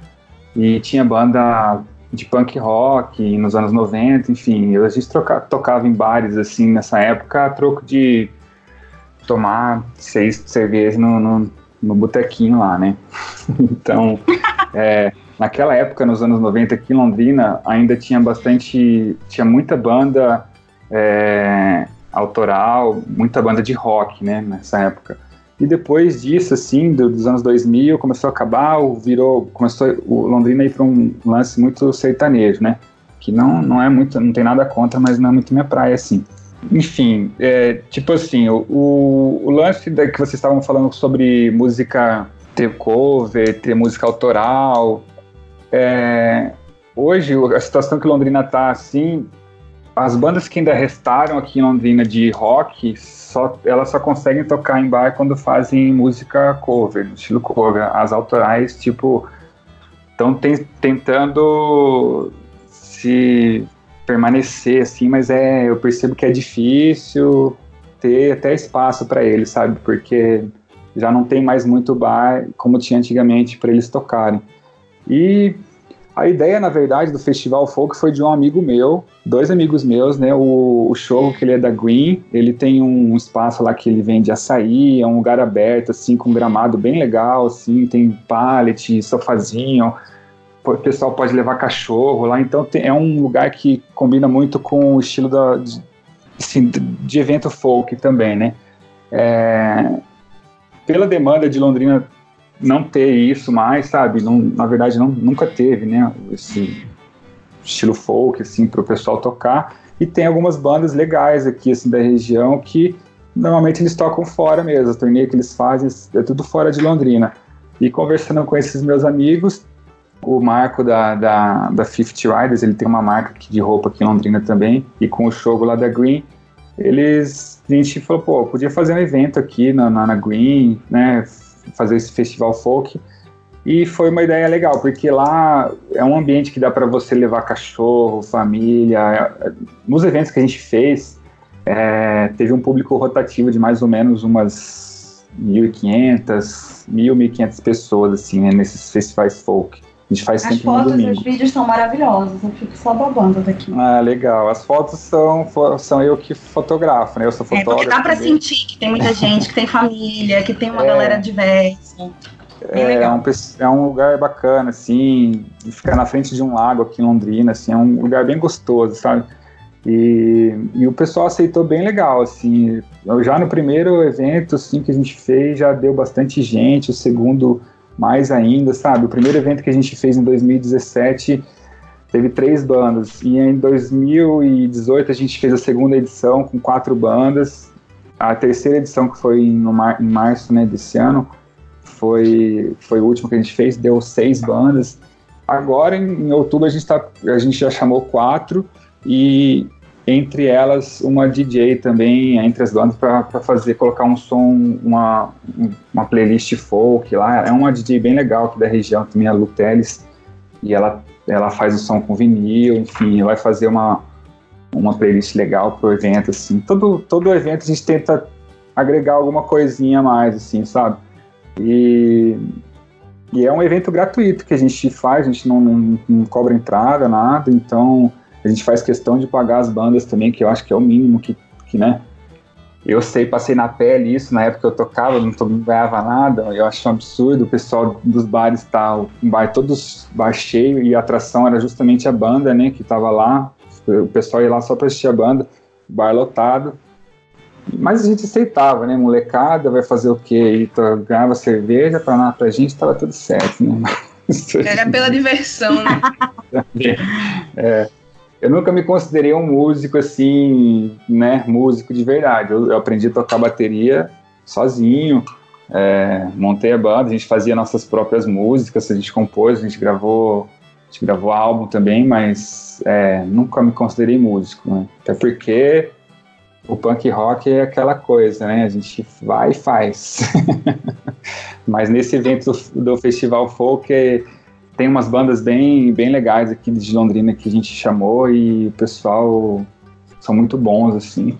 e tinha banda de punk rock nos anos 90, enfim. A gente troca, tocava em bares, assim, nessa época, a troco de tomar seis cervejas no, no, no botequinho lá, né? então, é, Naquela época, nos anos 90, aqui em Londrina, ainda tinha bastante. tinha muita banda é, autoral, muita banda de rock, né, nessa época. E depois disso, assim, dos anos 2000, começou a acabar, virou, começou o Londrina ir para um lance muito sertanejo, né? Que não, não é muito, não tem nada contra, mas não é muito minha praia, assim. enfim, é, tipo assim, o, o, lance da, que vocês estavam falando sobre música ter cover, ter música autoral, é, hoje a situação que Londrina tá assim, as bandas que ainda restaram aqui em Londrina de rock, só, elas só conseguem tocar em bar quando fazem música cover, estilo cover. As autorais, tipo, estão te, tentando se permanecer assim, mas é, eu percebo que é difícil ter até espaço para eles, sabe? Porque já não tem mais muito bar como tinha antigamente para eles tocarem. E a ideia, na verdade, do Festival Folk foi de um amigo meu, dois amigos meus, né? O, o que ele é da Green, ele tem um espaço lá que ele vende açaí, é um lugar aberto, assim, com gramado bem legal, assim, tem pallet, sofazinho, o pessoal pode levar cachorro lá, então tem, é um lugar que combina muito com o estilo da, de, assim, de evento folk também, né? É, pela demanda de Londrina não ter isso mais, sabe? Não, na verdade, não, nunca teve, né? Esse estilo folk, assim, para o pessoal tocar. E tem algumas bandas legais aqui, assim, da região que normalmente eles tocam fora mesmo. A turnê que eles fazem é tudo fora de Londrina. E conversando com esses meus amigos, o Marco da, da, da Fifty Riders, ele tem uma marca de roupa aqui em Londrina também, e com o show lá da Green, eles, a gente falou, pô, podia fazer um evento aqui na, na, na Green, né, fazer esse festival folk. E foi uma ideia legal, porque lá é um ambiente que dá para você levar cachorro, família. Nos eventos que a gente fez, é, teve um público rotativo de mais ou menos umas 1.500, 1.000, 1.500 pessoas, assim, né, nesses festivais folk. A gente faz As sempre fotos no domingo. e os vídeos são maravilhosos, eu fico só babando daqui. Ah, legal. As fotos são, são eu que fotografo, né? Eu sou É, fotógrafo. porque dá pra também. sentir que tem muita gente, que tem família, que tem uma É. galera diversa. É, legal. um, é um lugar bacana, assim, ficar na frente de um lago aqui em Londrina, assim, é um lugar bem gostoso, sabe? E, e o pessoal aceitou bem legal, assim. Eu, já no primeiro evento, assim, que a gente fez, já deu bastante gente, o segundo mais ainda, sabe? O primeiro evento que a gente fez em 2017 teve três bandas, e em 2018 a gente fez a segunda edição com quatro bandas, a terceira edição que foi no mar, em março, né, desse ano, foi, foi o último que a gente fez, deu seis bandas. Agora, em, em outubro, a gente, tá, a gente já chamou quatro, e entre elas uma DJ também, entre as bandas, para fazer, colocar um som, uma, uma playlist folk lá. É uma DJ bem legal aqui da região também, a Lu Teles, e ela, ela faz o som com vinil, enfim, vai fazer uma, uma playlist legal pro evento, assim. Todo, todo evento a gente tenta agregar alguma coisinha a mais, assim, sabe? E, e é um evento gratuito que a gente faz, a gente não, não, não cobra entrada, nada, então a gente faz questão de pagar as bandas também, que eu acho que é o mínimo que, que né? Eu sei, passei na pele isso na época que eu tocava, não, ganhava nada, eu acho um absurdo. O pessoal dos bares tá, o bar todos bar cheio e a atração era justamente a banda, né, que tava lá. O pessoal ia lá só para assistir a banda, bar lotado. Mas a gente aceitava, né? Molecada, vai fazer o quê? E to- ganhava cerveja pra, pra gente, tava tudo certo, né? Mas- Era pela diversão, né? É, eu nunca me considerei um músico assim, né? Músico de verdade. Eu, eu aprendi a tocar bateria sozinho, é, montei a banda, a gente fazia nossas próprias músicas, a gente compôs, a gente gravou, a gente gravou álbum também, mas é, nunca me considerei músico, né? Até porque o punk rock é aquela coisa, né? A gente vai e faz. mas nesse evento do, do Festival Folk é, tem umas bandas bem, bem legais aqui de Londrina que a gente chamou e o pessoal são muito bons, assim.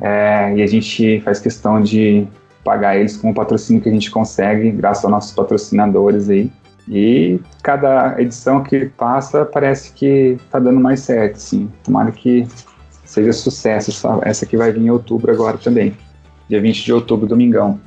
É, e a gente faz questão de pagar eles com o patrocínio que a gente consegue, graças aos nossos patrocinadores aí. E cada edição que passa parece que tá dando mais certo, assim. Tomara que seja sucesso. Essa, essa que vai vir em outubro agora também. Dia 20 de outubro, domingão.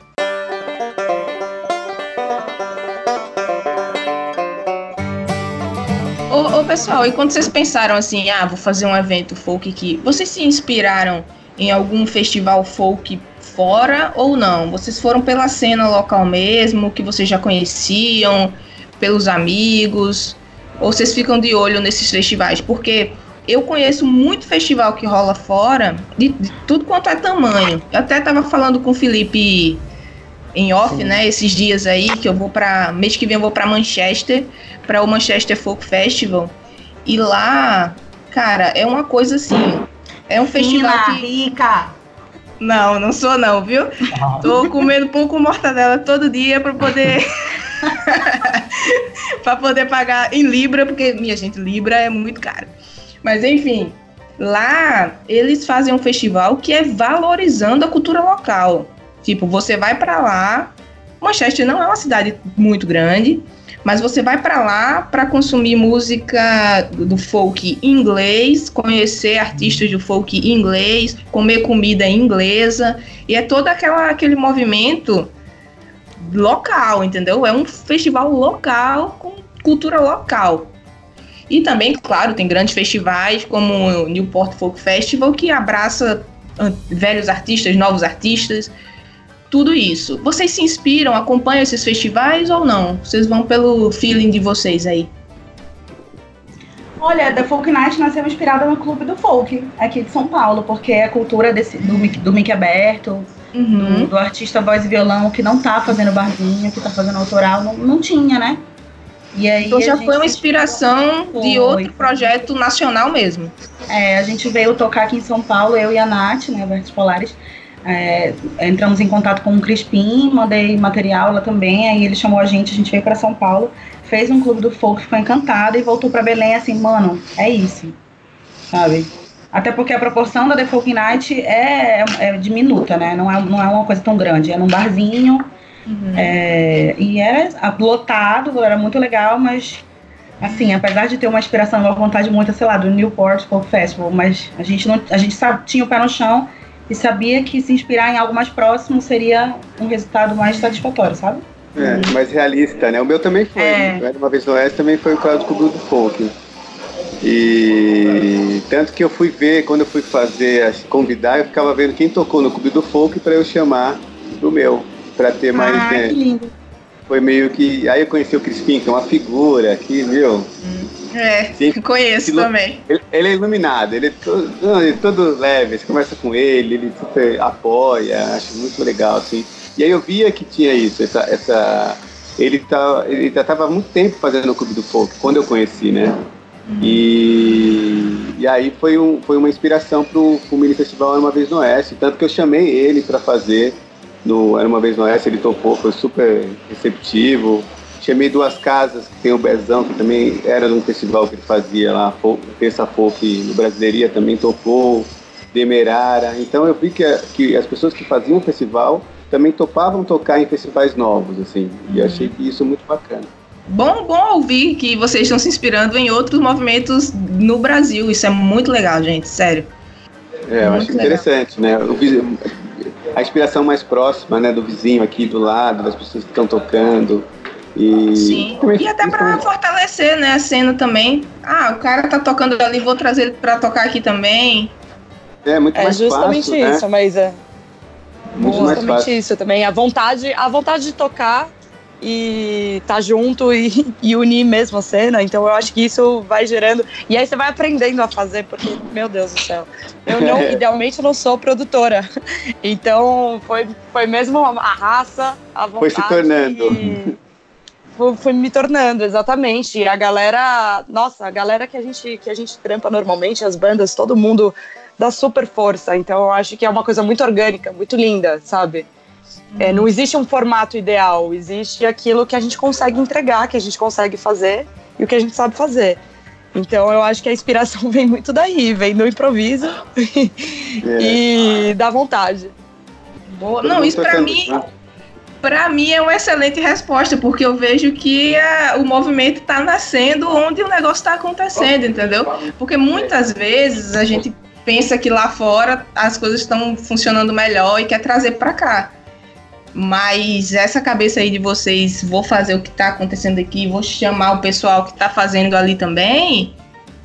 Pessoal, e quando vocês pensaram assim, ah, vou fazer um evento folk aqui, vocês se inspiraram em algum festival folk fora ou não? Vocês foram pela cena local mesmo, que vocês já conheciam, pelos amigos, ou vocês ficam de olho nesses festivais? Porque eu conheço muito festival que rola fora, de, de tudo quanto é tamanho. Eu até tava falando com o Felipe em off, Sim. né, esses dias aí, que eu vou para mês que vem eu vou para Manchester, para o Manchester Folk Festival. E lá, cara, é uma coisa assim, é um festival Fina, que... rica. Não, não sou não, viu? Tô comendo pão com mortadela todo dia para poder para poder pagar em libra, porque minha gente, libra é muito caro. Mas enfim, lá eles fazem um festival que é valorizando a cultura local. Tipo, você vai para lá. Manchester não é uma cidade muito grande, mas você vai para lá para consumir música do folk inglês, conhecer artistas do folk inglês, comer comida inglesa, e é todo aquela, aquele movimento local, entendeu? É um festival local com cultura local. E também, claro, tem grandes festivais como o Newport Folk Festival que abraça velhos artistas, novos artistas tudo isso. Vocês se inspiram, acompanham esses festivais ou não? Vocês vão pelo feeling de vocês aí? Olha, The Folk Night nasceu inspirada no Clube do Folk, aqui de São Paulo, porque é a cultura desse, do, do mic aberto, uhum. do, do, artista voz e violão que não tá fazendo barzinho, que tá fazendo autoral, não, não tinha, né? E aí então já foi uma inspiração foi. de outro projeto nacional mesmo. É, a gente veio tocar aqui em São Paulo, eu e a Nath, né, Vertes Polares, é, entramos em contato com o Crispim, mandei material lá também, aí ele chamou a gente, a gente veio para São Paulo, fez um clube do folk, ficou encantado e voltou para Belém assim, mano, é isso, sabe? Até porque a proporção da The Folk Night é, é diminuta, né? Não é, não é uma coisa tão grande. É num barzinho. Uhum. É, e era lotado, era muito legal, mas assim, apesar de ter uma inspiração, uma vontade muito, sei lá, do Newport Folk Festival, mas a gente não, a gente sabe, tinha o pé no chão e sabia que se inspirar em algo mais próximo seria um resultado mais satisfatório, sabe? É, mais realista, né? O meu também foi. É. Era uma vez no Oeste também foi o caso do Folk. E tanto que eu fui ver, quando eu fui fazer, convidar, eu ficava vendo quem tocou no Clube do Folk para eu chamar do meu, para ter mais. Ah, né? que lindo. Foi meio que. Aí eu conheci o Crispim, que é uma figura que, meu. Hum é, Sim, conheço também. Ele, ele, é iluminado, ele é, todo, ele é todo leve, você conversa com ele, ele super apoia, acho muito legal, assim. E aí eu via que tinha isso, essa. essa ele, tá, ele já estava há muito tempo fazendo o Clube do Folk, quando eu conheci, né? E, e aí foi, um, foi uma inspiração para o Mini Festival Era Uma Vez no Oeste, tanto que eu chamei ele para fazer no Era Uma Vez no Oeste, ele topou, foi super receptivo, Chamei duas casas, que tem o Bezão, que também era de um festival que ele fazia lá, Terça Folk no Brasileiria também tocou, Demerara. Então eu vi que, que as pessoas que faziam o festival também topavam tocar em festivais novos, assim, e achei que isso é muito bacana. Bom, bom ouvir que vocês estão se inspirando em outros movimentos no Brasil. Isso é muito legal, gente, sério. É, eu muito acho interessante, legal. né? a inspiração mais próxima, né, do vizinho aqui do lado, das pessoas que estão tocando. E, Sim, e até para fortalecer né, a cena também. Ah, o cara tá tocando ali, vou trazer ele para tocar aqui também. É muito é mais justamente fácil, isso, né? mas é muito justamente isso também. A vontade, a vontade de tocar e tá junto e, e, unir mesmo a cena. Então eu acho que isso vai gerando. E aí você vai aprendendo a fazer, porque, meu Deus do céu. Eu não, idealmente não sou produtora. Então foi, foi mesmo a raça, a vontade. Foi se tornando. E, foi me tornando, exatamente. E a galera, nossa, a galera que a gente que a gente trampa normalmente, as bandas, todo mundo dá super força. Então eu acho que é uma coisa muito orgânica, muito linda, sabe? É, não existe um formato ideal, existe aquilo que a gente consegue entregar, que a gente consegue fazer e o que a gente sabe fazer. Então eu acho que a inspiração vem muito daí, vem do improviso é. e da vontade. Boa. Não, isso para mim, para mim é uma excelente resposta, porque eu vejo que a, o movimento está nascendo onde o negócio está acontecendo, entendeu? Porque muitas vezes a gente pensa que lá fora as coisas estão funcionando melhor e quer trazer para cá. Mas essa cabeça aí de vocês, vou fazer o que está acontecendo aqui, vou chamar o pessoal que está fazendo ali também,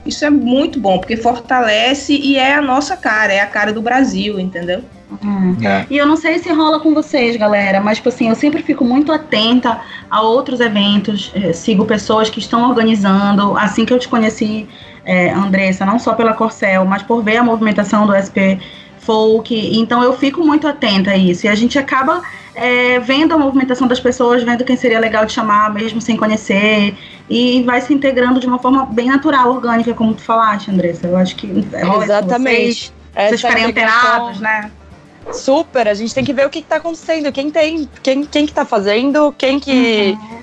isso é muito bom, porque fortalece e é a nossa cara, é a cara do Brasil, entendeu? Hum. É. E eu não sei se rola com vocês, galera, mas tipo assim, eu sempre fico muito atenta a outros eventos, eh, sigo pessoas que estão organizando. Assim que eu te conheci, é, Andressa, não só pela Corcel, mas por ver a movimentação do SP Folk. Então eu fico muito atenta a isso. E a gente acaba é, vendo a movimentação das pessoas, vendo quem seria legal de chamar, mesmo sem conhecer, e vai se integrando de uma forma bem natural, orgânica, como tu falaste, Andressa. Eu acho que rola Exatamente. Vocês, vocês ficarem antenados, né? Super, a gente tem que ver o que, está acontecendo, quem tem, quem, quem que tá fazendo, quem que, uhum.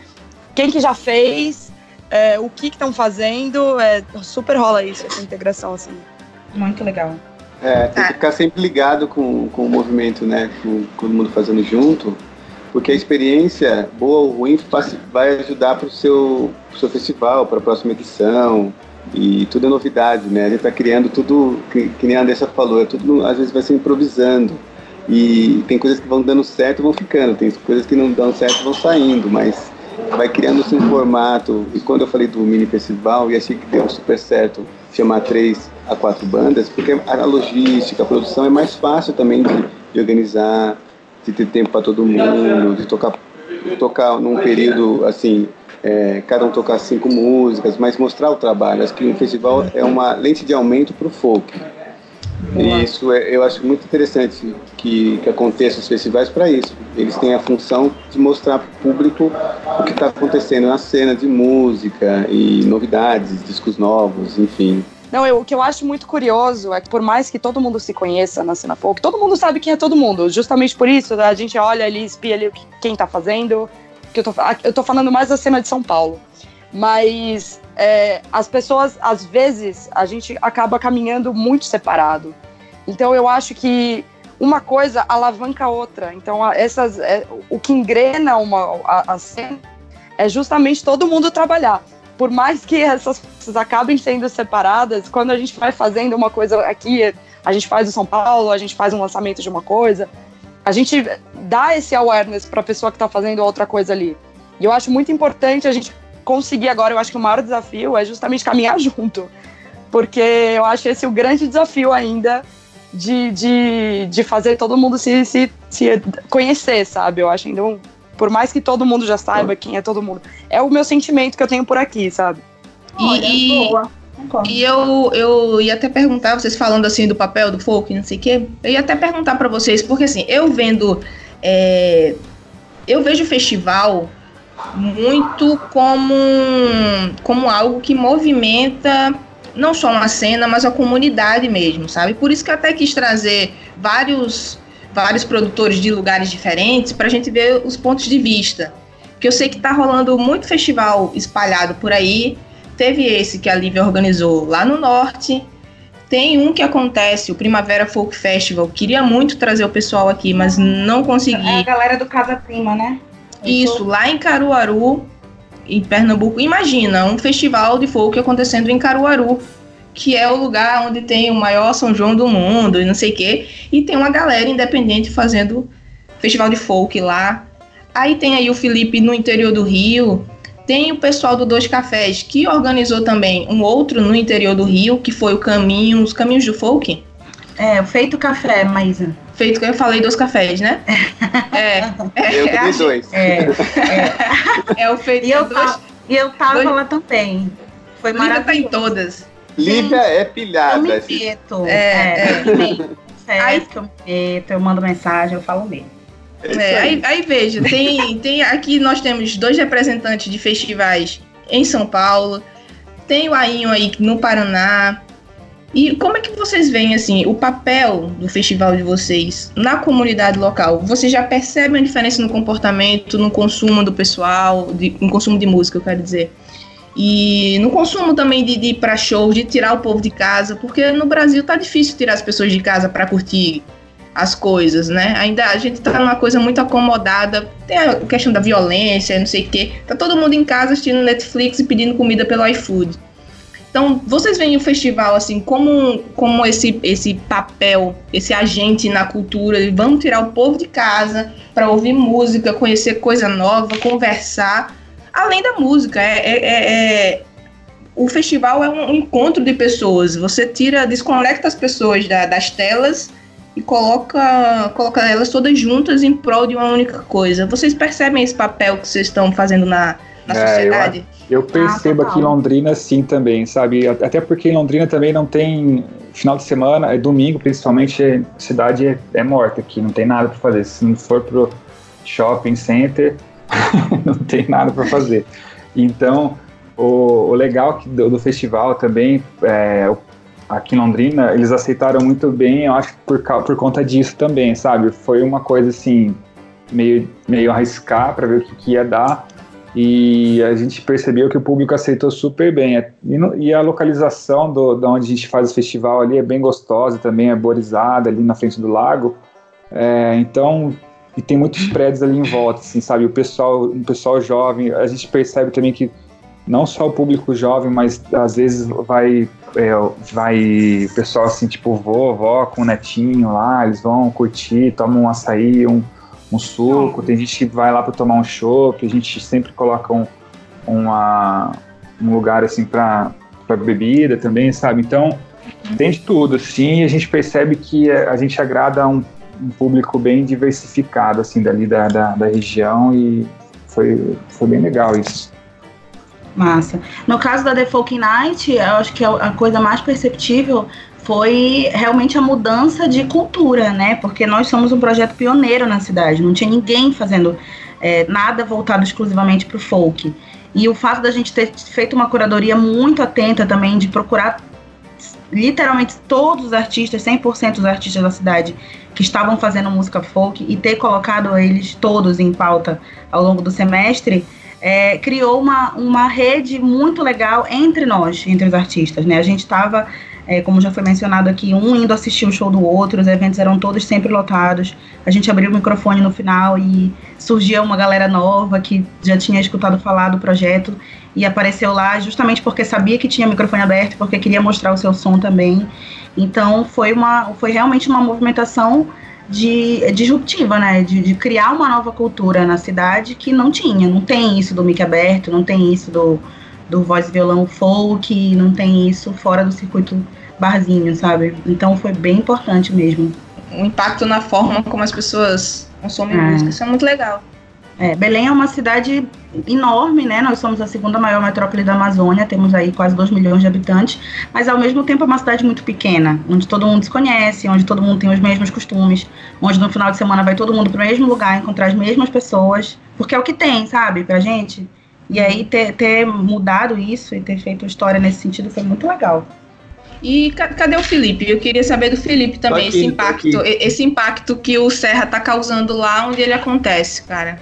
quem que já fez, é, o que estão fazendo, é, super rola isso, essa integração, assim. Muito legal. É, tem que ficar sempre ligado com, com o movimento, né? Com, com todo mundo fazendo junto, porque a experiência, boa ou ruim, vai ajudar para o seu, seu festival, para a próxima edição, e tudo é novidade, né? A gente está criando tudo, que, que nem a Andressa falou, é tudo, às vezes vai ser improvisando. E tem coisas que vão dando certo e vão ficando, tem coisas que não dão certo e vão saindo, mas vai criando-se um formato. E quando eu falei do mini festival, e achei que deu super certo chamar três a quatro bandas, porque a logística, a produção é mais fácil também de, de organizar, de ter tempo para todo mundo, de tocar, tocar num período assim, é, cada um tocar cinco músicas, mas mostrar o trabalho. Acho que um festival é uma lente de aumento para o folk. E isso é, eu acho muito interessante que, que aconteça os festivais para isso. Eles têm a função de mostrar para o público o que está acontecendo na cena de música e novidades, discos novos, enfim. Não, eu, o que eu acho muito curioso é que por mais que todo mundo se conheça na cena folk, todo mundo sabe quem é todo mundo. Justamente por isso, a gente olha ali, espia ali quem tá fazendo. Que eu, tô, eu tô falando mais da cena de São Paulo. Mas é, as pessoas, às vezes, a gente acaba caminhando muito separado. Então eu acho que uma coisa alavanca a outra. Então, essas, é, o que engrena uma, a, a cena é justamente todo mundo trabalhar por mais que essas coisas acabem sendo separadas, quando a gente vai fazendo uma coisa aqui, a gente faz o São Paulo, a gente faz um lançamento de uma coisa, a gente dá esse awareness para a pessoa que está fazendo outra coisa ali. E eu acho muito importante a gente conseguir agora, eu acho que o maior desafio é justamente caminhar junto. Porque eu acho esse o grande desafio ainda de, de, de fazer todo mundo se, se, se conhecer, sabe? Eu acho ainda um, por mais que todo mundo já saiba quem é todo mundo. É o meu sentimento que eu tenho por aqui, sabe? E, Olha, e, e eu, eu ia até perguntar, vocês falando assim do papel do folk, não sei o quê, eu ia até perguntar para vocês, porque assim, eu vendo. É, eu vejo o festival muito como, como algo que movimenta não só uma cena, mas a comunidade mesmo, sabe? Por isso que eu até quis trazer vários vários produtores de lugares diferentes para a gente ver os pontos de vista. Porque eu sei que está rolando muito festival espalhado por aí. Teve esse que a Lívia organizou lá no norte. Tem um que acontece, o Primavera Folk Festival. Queria muito trazer o pessoal aqui, mas não consegui. É a galera do Casa Prima, né? Isso, lá em Caruaru, em Pernambuco. Imagina, um festival de folk acontecendo em Caruaru que é o lugar onde tem o maior São João do mundo e não sei o quê. E tem uma galera independente fazendo festival de folk lá. Aí tem aí o Felipe no interior do Rio. Tem o pessoal do Dois Cafés, que organizou também um outro no interior do Rio, que foi o Caminho, os Caminhos do Folk. É, o Feito Café, Maísa. Feito, eu falei dos cafés, né? É. é eu é, dois. É, é. é o Feito e eu, dois, e eu tava dois, lá também. Foi maravilhoso. tá em todas. Lívia é pilhada. Eu me meto. É, é. é. Aí que eu me meto, eu mando mensagem, eu falo mesmo. É, é aí, aí, veja, tem, tem aqui nós temos dois representantes de festivais em São Paulo, tem o Ainho aí no Paraná. E como é que vocês veem assim o papel do festival de vocês na comunidade local? Vocês já percebem a diferença no comportamento, no consumo do pessoal, de, no consumo de música, eu quero dizer? E no consumo também de, de ir para shows, de tirar o povo de casa, porque no Brasil tá difícil tirar as pessoas de casa para curtir as coisas, né? Ainda a gente tá numa coisa muito acomodada. Tem a questão da violência, não sei o quê. Tá todo mundo em casa assistindo Netflix e pedindo comida pelo iFood. Então, vocês veem o festival assim como, como esse, esse papel, esse agente na cultura, vamos tirar o povo de casa para ouvir música, conhecer coisa nova, conversar além da música. É, é, é, é, o festival é um encontro de pessoas. Você tira, desconecta as pessoas da, das telas e coloca, coloca elas todas juntas em prol de uma única coisa. Vocês percebem esse papel que vocês estão fazendo na, na é, sociedade? Eu percebo ah, aqui em Londrina sim também, sabe? Até porque em Londrina também não tem final de semana, é domingo principalmente, a cidade é, é morta aqui, não tem nada para fazer. Se não for pro shopping center, não tem nada para fazer. Então, o, o legal do, do, festival também, é, aqui em Londrina, eles aceitaram muito bem, eu acho por, por conta disso também, sabe? Foi uma coisa assim, meio, meio arriscar para ver o que, que ia dar e a gente percebeu que o público aceitou super bem. E, no, e a localização do, da onde a gente faz o festival ali é bem gostosa, também é borizada ali na frente do lago. É, então, e tem muitos prédios ali em volta, assim, sabe? O pessoal, o pessoal jovem, a gente percebe também que não só o público jovem, mas às vezes vai é, vai pessoal assim, tipo vovó com o netinho lá, eles vão curtir, tomam um açaí, um, um suco, tem gente que vai lá para tomar um chopp, a gente sempre coloca um, uma, um lugar assim para bebida também, sabe? Então tem de tudo, assim, a gente percebe que a gente agrada um, um público bem diversificado, assim, dali da, da, da região e foi, foi bem legal isso. Massa. No caso da The Folk Night, eu acho que a coisa mais perceptível foi realmente a mudança de cultura, né? Porque nós somos um projeto pioneiro na cidade, não tinha ninguém fazendo é, nada voltado exclusivamente para o folk. E o fato da gente ter feito uma curadoria muito atenta também, de procurar literalmente todos os artistas, 100% dos artistas da cidade que estavam fazendo música folk e ter colocado eles todos em pauta ao longo do semestre, é, criou uma, uma rede muito legal entre nós, entre os artistas, né? A gente estava é, como já foi mencionado aqui, um indo assistir o show do outro, os eventos eram todos sempre lotados. A gente abriu o microfone no final e surgia uma galera nova que já tinha escutado falar do projeto e apareceu lá justamente porque sabia que tinha microfone aberto, porque queria mostrar o seu som também. Então foi uma, foi realmente uma movimentação de, disruptiva, né? De, de, criar uma nova cultura na cidade que não tinha. Não tem isso do mic aberto, não tem isso do, do voz e violão folk, não tem isso fora do circuito barzinho, sabe? Então foi bem importante mesmo. O impacto na forma como as pessoas consomem é. música, isso é muito legal. É, Belém é uma cidade enorme, né? Nós somos a segunda maior metrópole da Amazônia, temos aí quase 2 milhões de habitantes, mas ao mesmo tempo é uma cidade muito pequena, onde todo mundo se conhece, onde todo mundo tem os mesmos costumes, onde no final de semana vai todo mundo para o mesmo lugar, encontrar as mesmas pessoas, porque é o que tem, sabe, pra gente. E aí ter, ter mudado isso e ter feito história nesse sentido foi muito legal. E cadê o Felipe? Eu queria saber do Felipe também, aqui, esse impacto, esse impacto que o Serra está causando lá onde ele acontece, cara.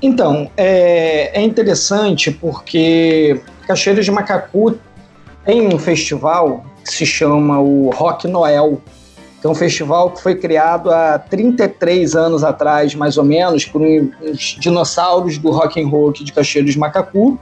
Então, é, é interessante porque Cachoeiras de Macacu tem um festival que se chama o Rock Noel, que é um festival que foi criado há 33 anos atrás, mais ou menos, por uns dinossauros do rock and roll aqui de Cachoeiras de Macacu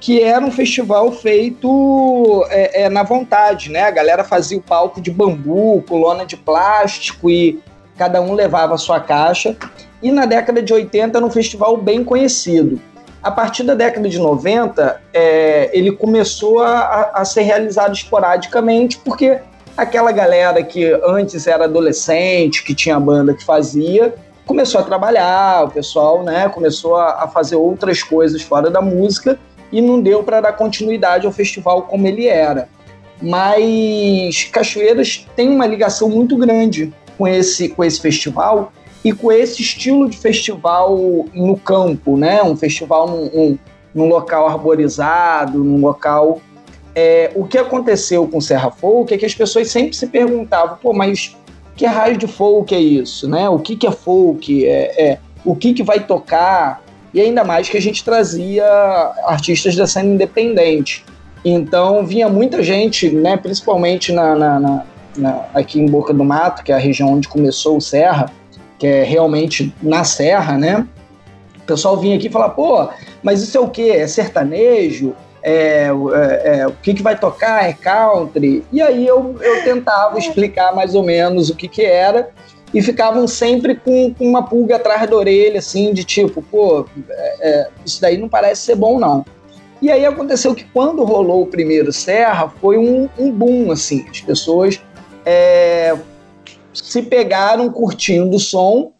que era um festival feito é, é, na vontade, né? A galera fazia o palco de bambu, coluna de plástico e cada um levava a sua caixa. E na década de 80 era um festival bem conhecido. A partir da década de 90, é, ele começou a, a ser realizado esporadicamente, porque aquela galera que antes era adolescente, que tinha banda que fazia, começou a trabalhar, o pessoal né, começou a, a fazer outras coisas fora da música e não deu para dar continuidade ao festival como ele era. Mas Cachoeiras tem uma ligação muito grande com esse, com esse festival e com esse estilo de festival no campo, né? Um festival num, um, num local arborizado, num local. É, o que aconteceu com Serra Folk é que as pessoas sempre se perguntavam, pô, mas que raio de folk é isso, né? O que, que é folk? É, é, o que, que vai tocar? E ainda mais que a gente trazia artistas da cena independente. Então vinha muita gente, né, principalmente na, na, na, na, aqui em Boca do Mato, que é a região onde começou o Serra, que é realmente na Serra, né? O pessoal vinha aqui e falava, pô, mas isso é o quê? É sertanejo? É, é, é, o que, que vai tocar? É country? E aí eu, eu tentava explicar mais ou menos o que, que era e ficavam sempre com, com, uma pulga atrás da orelha, assim, de tipo, pô, é, é, isso daí não parece ser bom, não. E aí aconteceu que quando rolou o primeiro Serra, foi um, um boom, assim, as pessoas é, se pegaram curtindo o som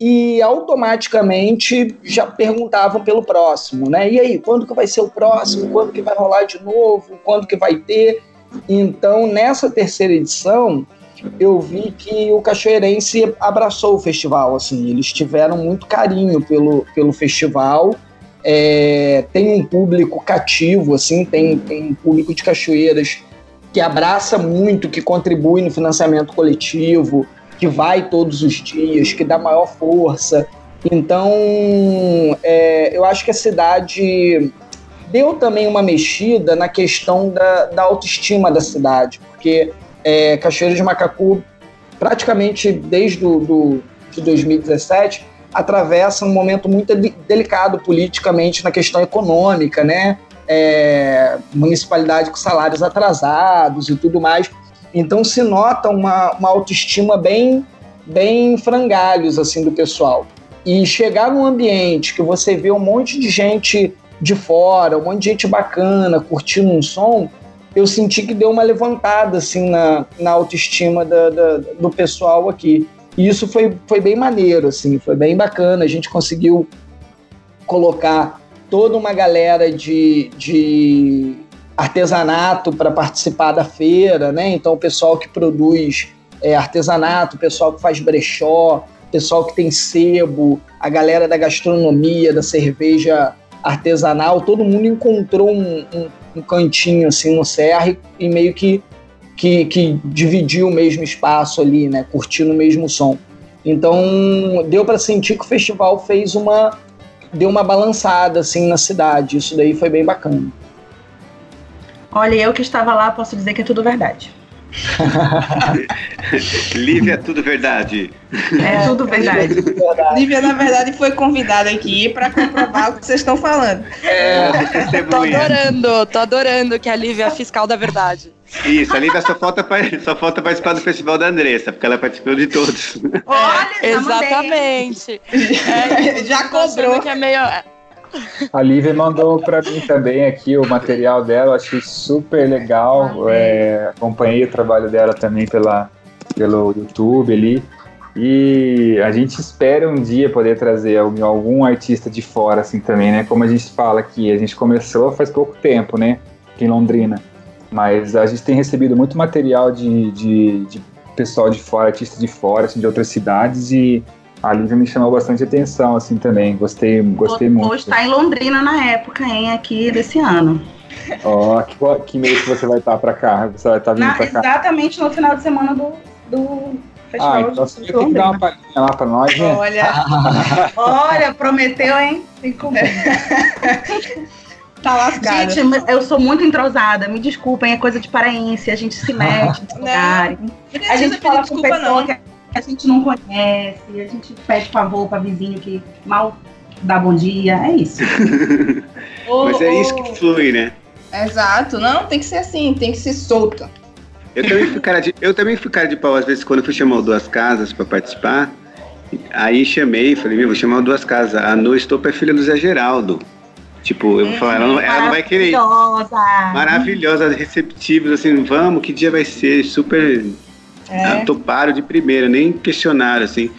e automaticamente já perguntavam pelo próximo, né? E aí, quando que vai ser o próximo? Quando que vai rolar de novo? Quando que vai ter? Então, nessa terceira edição, eu vi que o Cachoeirense abraçou o festival, assim, eles tiveram muito carinho pelo, pelo festival, é, tem um público cativo, assim, tem, tem um público de cachoeiras que abraça muito, que contribui no financiamento coletivo, que vai todos os dias, que dá maior força. Então, é, eu acho que a cidade deu também uma mexida na questão da, da autoestima da cidade, porque é, Cachoeira de Macacu, praticamente desde do, do, de 2017, atravessa um momento muito delicado politicamente na questão econômica, né? É, municipalidade com salários atrasados e tudo mais. Então se nota uma, uma autoestima bem, bem frangalhos assim do pessoal. E chegar num ambiente que você vê um monte de gente de fora, um monte de gente bacana, curtindo um som, eu senti que deu uma levantada assim na, na autoestima da, da, do pessoal aqui. E isso foi, foi bem maneiro, assim, foi bem bacana. A gente conseguiu colocar toda uma galera de, de artesanato para participar da feira, né? Então, o pessoal que produz é, artesanato, o pessoal que faz brechó, o pessoal que tem sebo, a galera da gastronomia, da cerveja artesanal, todo mundo encontrou um, um, um cantinho assim no Serra e, meio que, que, que, dividiu o mesmo espaço ali, né? Curtindo o mesmo som. Então, deu para sentir que o festival fez uma deu uma balançada assim na cidade. Isso daí foi bem bacana. Olha, eu que estava lá, posso dizer que é tudo verdade. Lívia, é tudo verdade. É tudo verdade. Lívia, na verdade, foi convidada aqui para comprovar o que vocês estão falando. É, tô adorando, tô adorando que a Lívia é a fiscal da verdade. Isso, a Lívia só falta, só falta participar do festival da Andressa, porque ela participou de todos. Olha, é, exatamente. É, já cobrou. Que é meio, a Lívia mandou para mim também aqui o material dela, achei super legal. É, acompanhei o trabalho dela também pela, pelo YouTube ali. E a gente espera um dia poder trazer algum, algum artista de fora, assim, também, né? Como a gente fala aqui, a gente começou faz pouco tempo, né? Aqui em Londrina. Mas a gente tem recebido muito material de, de, de pessoal de fora, artistas de fora, assim, de outras cidades, e a Lívia me chamou bastante atenção, assim, também. Gostei, gostei vou, muito. Vou estar em Londrina na época, hein, aqui desse ano. Ó, oh, que, que mês que você vai estar para cá? Você vai estar vindo para cá? Exatamente no final de semana do, do Festival ah, então você tem que dar uma palhinha lá para nós, né? Olha, olha, prometeu, hein? Tem que Tá lascada. Gente, eu sou muito entrosada, me desculpem, é coisa de paraense, a gente se mete nos lugares. A gente fala com pessoa não. que a gente não conhece, a gente pede favor para vizinho que mal dá bom dia, é isso. Mas é isso que flui, né? Exato, não, tem que ser assim, tem que ser solta. Eu também fui cara de, eu também fui cara de pau, às vezes, quando eu fui chamar o Duas Casas para participar, aí chamei, falei, meu, vou chamar o Duas Casas, a No Estopa é filha do Zé Geraldo. Tipo, eu vou falar, ela não, ela não vai querer. Maravilhosa. Maravilhosa, receptivos, assim, vamos, que dia vai ser? Super é. Toparam de primeira, nem questionaram, assim.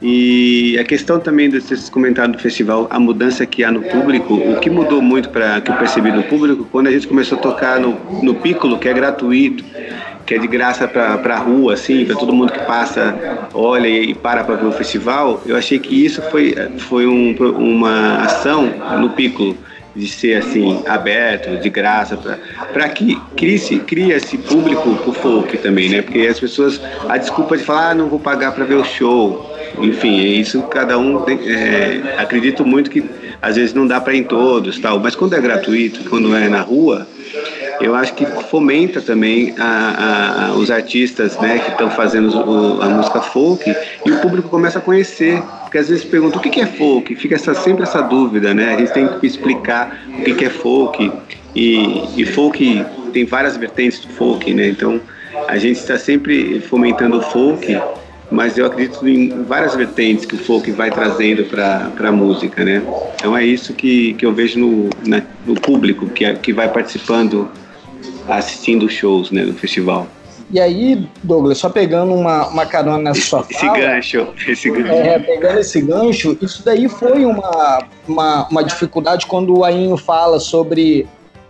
E a questão também desses comentários do festival, a mudança que há no público, o que mudou muito para que eu percebi no público, quando a gente começou a tocar no, no Piccolo, que é gratuito, que é de graça para a rua, assim, para todo mundo que passa, olha e para para ver o festival, eu achei que isso foi, foi um, uma ação no Piccolo de ser assim aberto, de graça, para que crie-se cria esse público pro folk também, né? Porque as pessoas a desculpa de falar ah, não vou pagar para ver o show, enfim, é isso cada um tem, é, acredito muito que às vezes não dá para em todos, tal, mas quando é gratuito, quando é na rua, eu acho que fomenta também a, a, os artistas né, que estão fazendo o, a música folk e o público começa a conhecer. Porque às vezes pergunta o que, é folk, fica essa, sempre essa dúvida, né? A gente tem que explicar o que, que é folk. E, e folk tem várias vertentes do folk, né? Então a gente está sempre fomentando o folk mas eu acredito em várias vertentes que o folk vai trazendo para a música, né? Então é isso que, que eu vejo no, na, no público que, é, que vai participando, assistindo shows né, no festival. E aí, Douglas, só pegando uma, uma carona nessa sua esse fala... Gancho, esse gancho. É, pegando esse gancho, isso daí foi uma, uma, uma dificuldade quando o Ainho fala sobre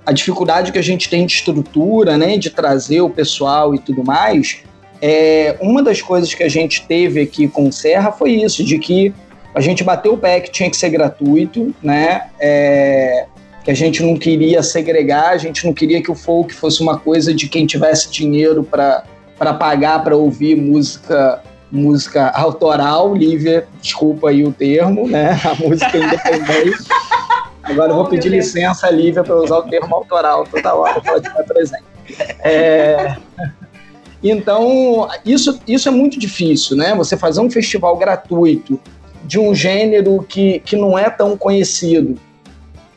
a dificuldade que a gente tem de estrutura, né, de trazer o pessoal e tudo mais, é, uma das coisas que a gente teve aqui com o Serra foi isso, de que a gente bateu o pé que tinha que ser gratuito, né, é, que a gente não queria segregar, a gente não queria que o folk fosse uma coisa de quem tivesse dinheiro para pagar para ouvir música música autoral, Lívia, desculpa aí o termo, né, a música independente. Agora eu vou pedir licença, Lívia, para usar o termo autoral toda hora que ela estiver presente. É... Então, isso, isso é muito difícil, né? Você fazer um festival gratuito de um gênero que, que não é tão conhecido.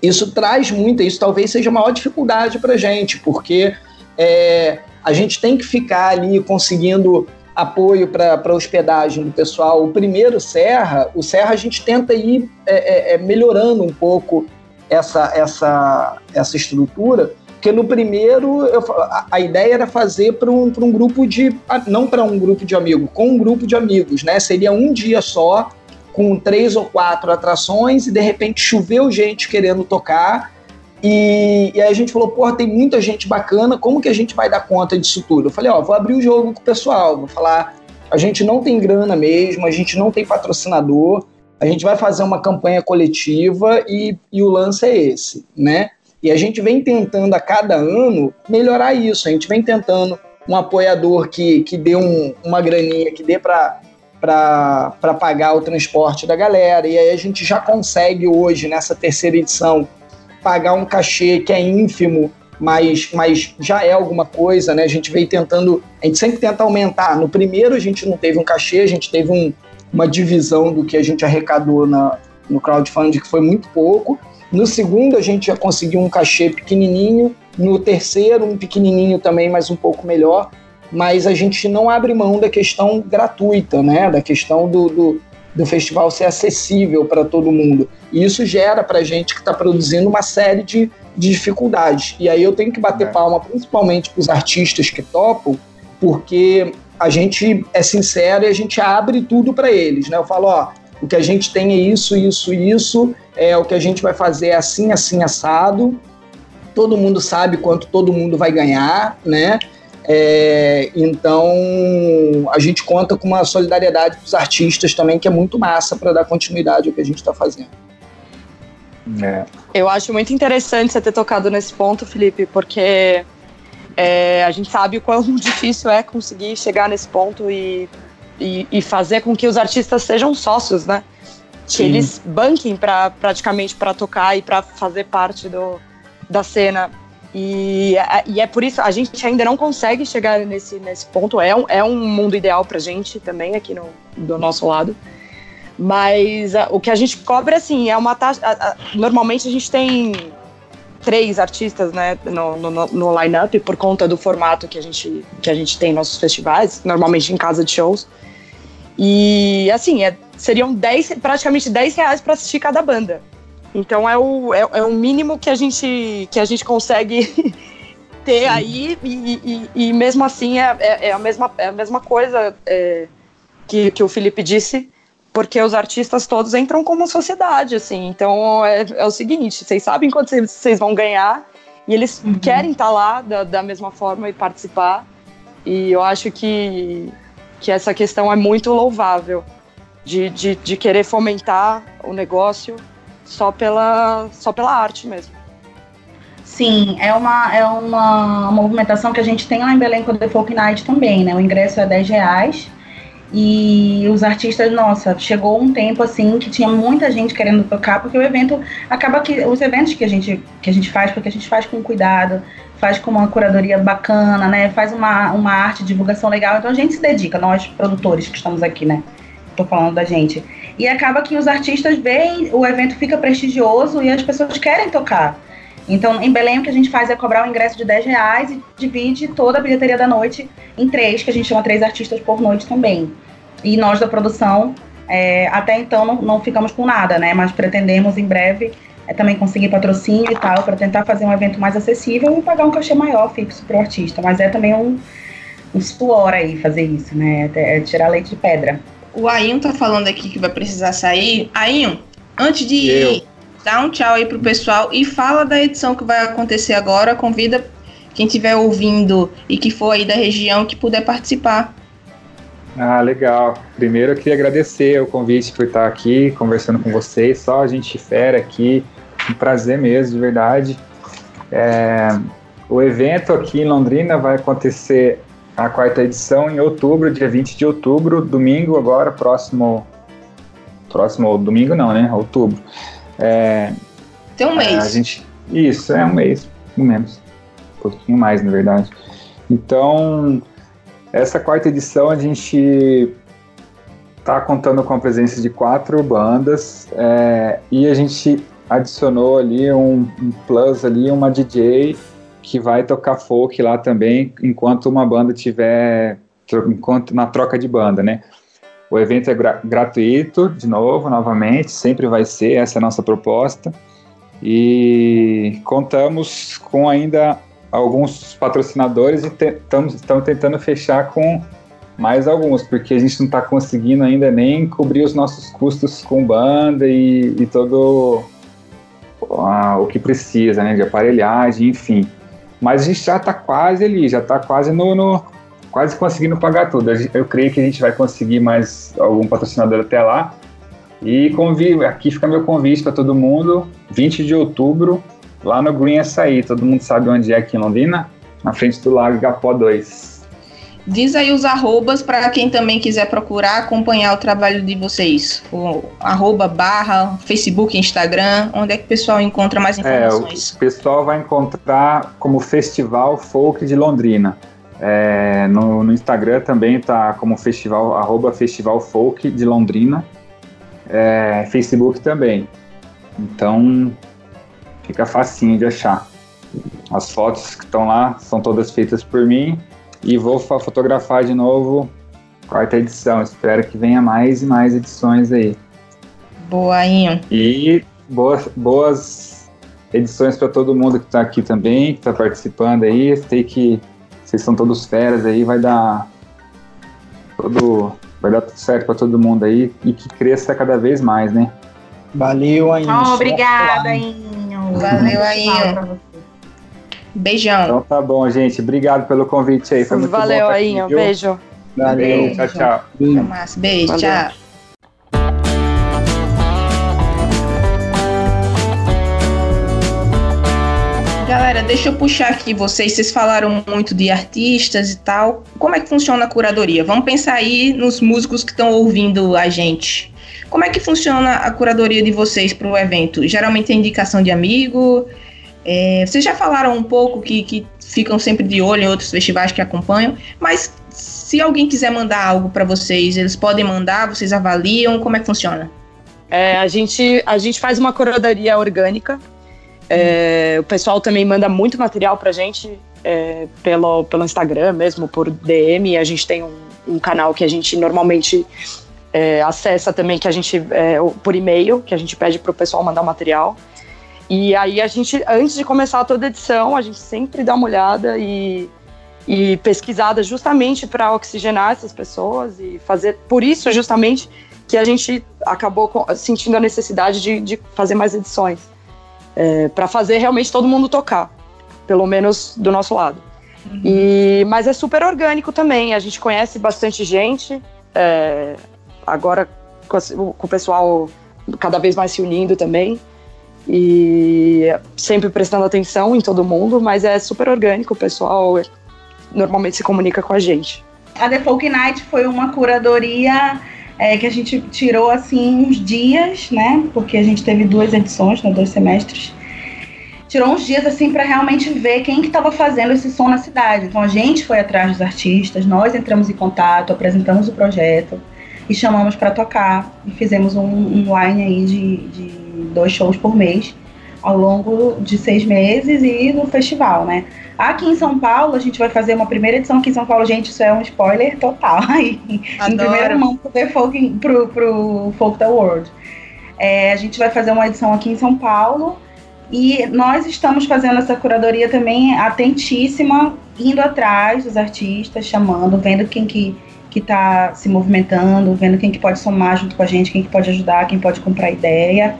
Isso traz muita, isso talvez seja a maior dificuldade para a gente, porque é, a gente tem que ficar ali conseguindo apoio para hospedagem do pessoal. O primeiro Serra, o Serra a gente tenta ir é, é, é melhorando um pouco essa, essa, essa estrutura, porque no primeiro eu, a, a, ideia era fazer para um, um grupo de. não para um grupo de amigos, com um grupo de amigos, né? Seria um dia só, com três ou quatro atrações, e de repente choveu gente querendo tocar. E, e aí a gente falou, porra, tem muita gente bacana, como que a gente vai dar conta disso tudo? Eu falei, ó, vou abrir o jogo com o pessoal, vou falar, a gente não tem grana mesmo, a gente não tem patrocinador, a gente vai fazer uma campanha coletiva e, e o lance é esse, né? E a gente vem tentando a cada ano melhorar isso. A gente vem tentando um apoiador que, que dê um, uma graninha, que dê para para pagar o transporte da galera. E aí a gente já consegue hoje, nessa terceira edição, pagar um cachê que é ínfimo, mas, mas já é alguma coisa, né? A gente veio tentando, a gente sempre tenta aumentar. No primeiro a gente não teve um cachê, a gente teve um, uma divisão do que a gente arrecadou na, no crowdfunding, que foi muito pouco. No segundo, a gente já conseguiu um cachê pequenininho. No terceiro, um pequenininho também, mas um pouco melhor. Mas a gente não abre mão da questão gratuita, né? Da questão do, do, do festival ser acessível para todo mundo. E isso gera para a gente que está produzindo uma série de, de dificuldades. E aí eu tenho que bater é. palma, principalmente para os artistas que topam, porque a gente é sincero e a gente abre tudo para eles, né? Eu falo, ó, o que a gente tem é isso, isso, isso, é o que a gente vai fazer é assim, assim, assado. Todo mundo sabe quanto todo mundo vai ganhar, né? É, então a gente conta com uma solidariedade dos artistas também que é muito massa para dar continuidade ao que a gente está fazendo. É. Eu acho muito interessante você ter tocado nesse ponto, Felipe, porque é, a gente sabe o quão difícil é conseguir chegar nesse ponto e, e, e fazer com que os artistas sejam sócios, né? Sim. Que eles banquem pra, praticamente para tocar e para fazer parte do, da cena. E, e é por isso a gente ainda não consegue chegar nesse, nesse ponto. É um, é um mundo ideal pra gente também aqui no, do nosso lado. Mas a, o que a gente cobra, assim, é uma taxa. A, a, normalmente a gente tem três artistas né, no, no, no line-up por conta do formato que a, gente, que a gente tem em nossos festivais, normalmente em casa de shows. E assim, é, seriam 10, praticamente 10 reais para assistir cada banda. Então é o, é, é, o mínimo que a gente, que a gente consegue ter aí, e, e, e, mesmo assim é, é, é, a, mesma, é a mesma coisa é, que, que o Felipe disse porque os artistas todos entram como sociedade, assim. Então é, é o seguinte: vocês sabem quanto vocês vão ganhar e eles uhum. querem estar tá lá da, da, mesma forma e participar. E eu acho que, que essa questão é muito louvável de, de, de querer fomentar o negócio só pela, só pela arte mesmo. Sim, é uma, é uma movimentação que a gente tem lá em Belém com o The Folk Night também, né? O ingresso é 10 reais e os artistas, nossa, chegou um tempo assim que tinha muita gente querendo tocar, porque o evento acaba que os eventos que a gente que a gente faz, porque a gente faz com cuidado, faz com uma curadoria bacana, né? Faz uma, uma arte, divulgação legal. Então a gente se dedica, nós produtores que estamos aqui, né? Tô falando da gente. E acaba que os artistas veem, o evento fica prestigioso e as pessoas querem tocar. Então, em Belém, o que a gente faz é cobrar o ingresso de 10 reais e divide toda a bilheteria da noite em três, que a gente chama três artistas por noite também. E nós da produção, é, até então, não, não, ficamos com nada, né? Mas pretendemos em breve é, também conseguir patrocínio e tal, para tentar fazer um evento mais acessível e pagar um cachê maior fixo para o artista. Mas é também um, um suor aí fazer isso, né? É tirar leite de pedra. O Ainho tá falando aqui que vai precisar sair. Ainho, antes de Eu. ir, dá um tchau aí pro pessoal e fala da edição que vai acontecer agora. Convida quem estiver ouvindo e que for aí da região que puder participar. Ah, legal. Primeiro eu queria agradecer o convite por estar aqui conversando com vocês. Só a gente fera aqui. Um prazer mesmo, de verdade. É, o evento aqui em Londrina vai acontecer a quarta edição em outubro, dia 20 de outubro, domingo agora, próximo. Próximo domingo não, né? Outubro. É, Tem um mês. a gente, isso, é um mês, um menos. Um pouquinho mais, na verdade. Então, essa quarta edição a gente tá contando com a presença de quatro bandas é, e a gente adicionou ali um, um plus ali, uma DJ que vai tocar folk lá também, enquanto uma banda tiver enquanto na troca de banda, né? O evento é gra- gratuito, de novo, novamente, sempre vai ser, essa é a nossa proposta. E contamos com ainda alguns patrocinadores e estamos tentando fechar com mais alguns, porque a gente não está conseguindo ainda nem cobrir os nossos custos com banda e, e todo o que precisa, né, de aparelhagem, enfim. Mas a gente já está quase ali, já está quase no, no- quase conseguindo pagar tudo. Eu creio que a gente vai conseguir mais algum patrocinador até lá. E convido, aqui fica meu convite para todo mundo, 20 de outubro, lá no Green Açaí. Todo mundo sabe onde é aqui em Londrina? Na frente do Lago Gapó 2. Diz aí os arrobas para quem também quiser procurar acompanhar o trabalho de vocês. O arroba, barra, Facebook, Instagram, onde é que o pessoal encontra mais É, informações? o pessoal vai encontrar como Festival Folk de Londrina. É, no, no Instagram também tá como festival, arroba Festival Folk de Londrina. É, Facebook também. Então fica facinho de achar. As fotos que estão lá são todas feitas por mim e vou fa- fotografar de novo quarta edição. Espero que venha mais e mais edições aí. Boa, Inho. E boas, boas edições para todo mundo que está aqui também, que está participando aí. Sei que vocês são todos feras aí, vai dar todo, vai dar tudo certo para todo mundo aí e que cresça cada vez mais, né? Valeu, ainda. Oh, obrigada, Inho. Valeu, Ainho. Beijão. Então tá bom, gente. Obrigado pelo convite aí. Foi muito bom Valeu um viu? beijo. Valeu, Beijo. tchau, tchau. Mais. Beijo, Valeu. tchau. Galera, deixa eu puxar aqui vocês. Vocês falaram muito de artistas e tal. Como é que funciona a curadoria? Vamos pensar aí nos músicos que estão ouvindo a gente. Como é que funciona a curadoria de vocês para o evento? Geralmente é indicação de amigo. É, vocês já falaram um pouco que, que ficam sempre de olho em outros festivais que acompanham, mas se alguém quiser mandar algo para vocês, eles podem mandar, vocês avaliam, como é que funciona? É, a, gente, a gente faz uma curadoria orgânica. É, o pessoal também manda muito material pra gente é, pelo, pelo Instagram mesmo, por DM. A gente tem um, um canal que a gente normalmente é, acessa também, que a gente é, o- por e-mail, que a gente pede pro pessoal mandar o material. E aí a gente, antes de começar toda edição, a gente sempre dá uma olhada e, e pesquisada justamente para oxigenar essas pessoas e fazer. Por isso, justamente, que a gente acabou sentindo a necessidade de, de fazer mais edições. para fazer realmente todo mundo tocar, pelo menos do nosso lado. E, mas é super orgânico também, a gente conhece bastante gente, é, agora com, com o pessoal cada vez mais se unindo também, e sempre prestando atenção em todo mundo, mas é super orgânico, o pessoal normalmente se comunica com a gente. A The Folk Night foi uma curadoria é, que a gente tirou assim uns dias, né? Porque a gente teve duas edições, né, dois semestres. Tirou uns dias assim para realmente ver quem que estava fazendo esse som na cidade. Então a gente foi atrás dos artistas, nós entramos em contato, apresentamos o projeto e chamamos para tocar e fizemos um, um line aí de, de dois shows por mês ao longo de seis meses e no festival, né? Aqui em São Paulo, a gente vai fazer uma primeira edição aqui em São Paulo. Gente, isso é um spoiler total. Aí, em primeira mão pro, The Folk, pro, pro Folk the World. É, a gente vai fazer uma edição aqui em São Paulo E nós estamos fazendo essa curadoria também atentíssima, indo atrás dos artistas, chamando, vendo quem que que está se movimentando, vendo quem que pode somar junto com a gente, quem que pode ajudar, quem pode comprar ideia.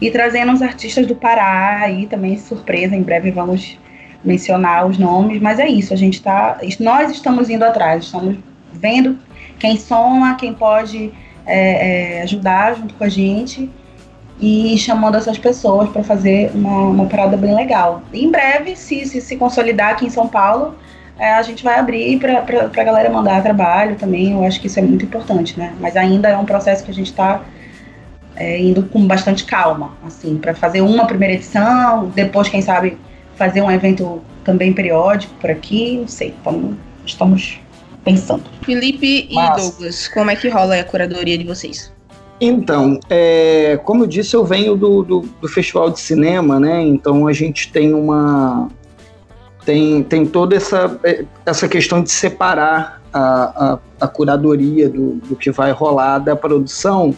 E trazendo os artistas do Pará aí também, surpresa, em breve vamos mencionar os nomes, mas é isso, a gente está, nós estamos indo atrás, estamos vendo quem soma, quem pode é, é, ajudar junto com a gente e chamando essas pessoas para fazer uma, uma parada bem legal. Em breve, se, se se consolidar aqui em São Paulo, é, a gente vai abrir para a galera mandar trabalho também. Eu acho que isso é muito importante, né? Mas ainda é um processo que a gente está é, indo com bastante calma, assim, para fazer uma primeira edição, depois, quem sabe, fazer um evento também periódico por aqui. Não sei, estamos, estamos pensando. Felipe e Mas... Douglas, como é que rola a curadoria de vocês? Então, é, como eu disse, eu venho do, do, do, Festival de Cinema, né? Então a gente tem uma, tem, tem toda essa, é, essa questão de separar a, a, a curadoria do, do que vai rolar da produção,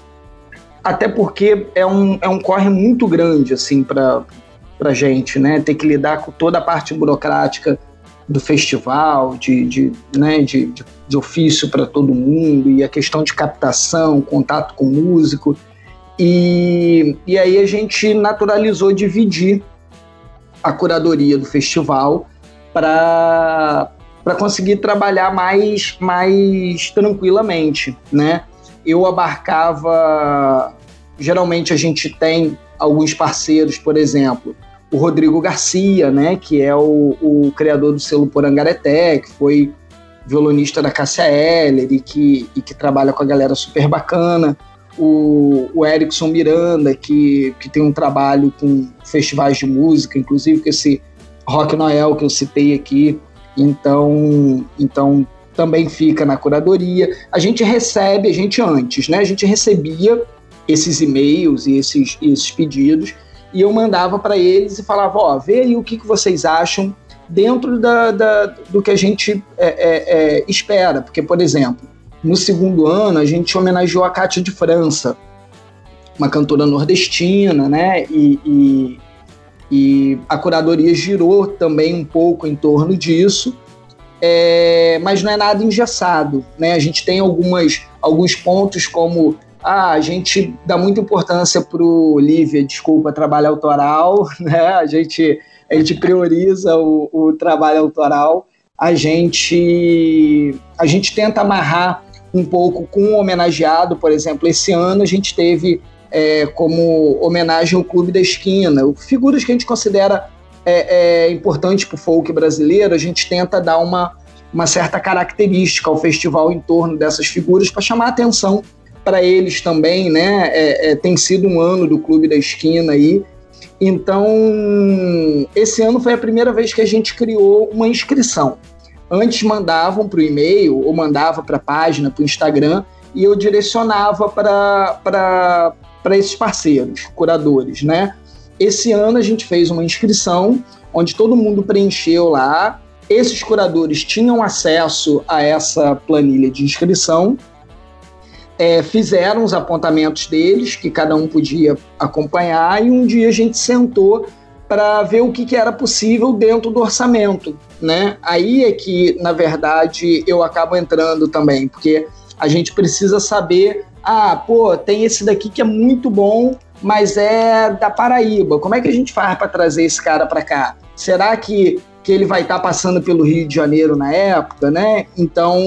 até porque é um, é um corre muito grande assim para a gente, né? Ter que lidar com toda a parte burocrática do festival, de, de, né, de, de, de ofício para todo mundo, e a questão de captação, contato com o músico. E, e aí a gente naturalizou dividir a curadoria do festival para conseguir trabalhar mais, mais tranquilamente, né? Eu abarcava, geralmente a gente tem alguns parceiros, por exemplo, o Rodrigo Garcia, né, que é o, o criador do selo Porangareté, que foi violonista da Cássia Eller e que, e que trabalha com a galera super bacana. O, o Erickson Miranda, que, que tem um trabalho com festivais de música, inclusive com esse Rock Noel que eu citei aqui, então, então também fica na curadoria. A gente recebe, a gente antes, né? A gente recebia esses e-mails e esses, esses pedidos e eu mandava para eles e falava, ó, vê aí o que, que vocês acham dentro da, da do que a gente é, é, é, espera. Porque, por exemplo, no segundo ano a gente homenageou a Cátia de França, uma cantora nordestina, né? E, e e a curadoria girou também um pouco em torno disso, é, mas não é nada engessado. Né? A gente tem algumas, alguns pontos como ah, a gente dá muita importância para o Lívia, desculpa, trabalho autoral, né? a, gente, a gente prioriza o, o trabalho autoral, a gente, a gente tenta amarrar um pouco com o homenageado, por exemplo, esse ano a gente teve é, como homenagem ao Clube da Esquina. Figuras que a gente considera é, é, importantes para o folk brasileiro, a gente tenta dar uma, uma certa característica ao festival em torno dessas figuras para chamar atenção para eles também, né? É, é, tem sido um ano do Clube da Esquina aí. Então, esse ano foi a primeira vez que a gente criou uma inscrição. Antes mandavam para o e-mail ou mandava para a página, para o Instagram, e eu direcionava para esses parceiros, curadores, né? Esse ano a gente fez uma inscrição onde todo mundo preencheu lá. Esses curadores tinham acesso a essa planilha de inscrição, é, fizeram os apontamentos deles, que cada um podia acompanhar, e um dia a gente sentou para ver o que, que, era possível dentro do orçamento. Né? Aí é que, na verdade, eu acabo entrando também, porque a gente precisa saber ah, pô, tem esse daqui que é muito bom, mas é da Paraíba. Como é que a gente faz para trazer esse cara para cá? Será que, que ele vai estar tá passando pelo Rio de Janeiro na época, né? Então,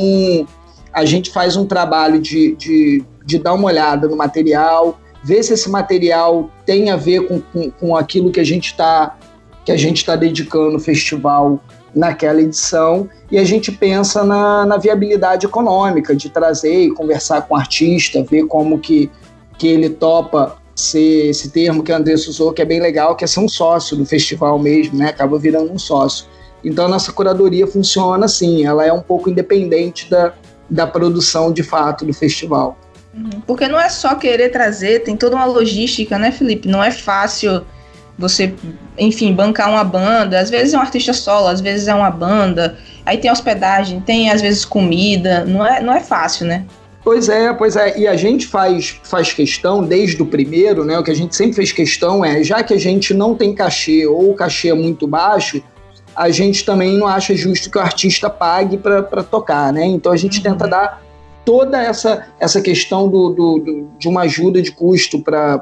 a gente faz um trabalho de, de, de dar uma olhada no material, ver se esse material tem a ver com, com, com aquilo que a gente está que a gente está dedicando o festival naquela edição e a gente pensa na, na, viabilidade econômica de trazer e conversar com o artista, ver como que, que ele topa esse termo que a Andressa usou, que é bem legal, que é ser um sócio do festival mesmo, né? Acaba virando um sócio. Então a nossa curadoria funciona assim, ela é um pouco independente da, da produção de fato do festival. Uhum. Porque não é só querer trazer, tem toda uma logística, né, Felipe? Não é fácil você, enfim, bancar uma banda. Às vezes é um artista solo, às vezes é uma banda. Aí tem hospedagem, tem às vezes comida. Não é, não é fácil, né? Pois é, pois é. E a gente faz, faz questão, desde o primeiro, né? O que a gente sempre fez questão é, já que a gente não tem cachê ou o cachê é muito baixo, a gente também não acha justo que o artista pague para tocar, né? Então a gente uhum. tenta dar toda essa, essa questão do, do, do de uma ajuda de custo para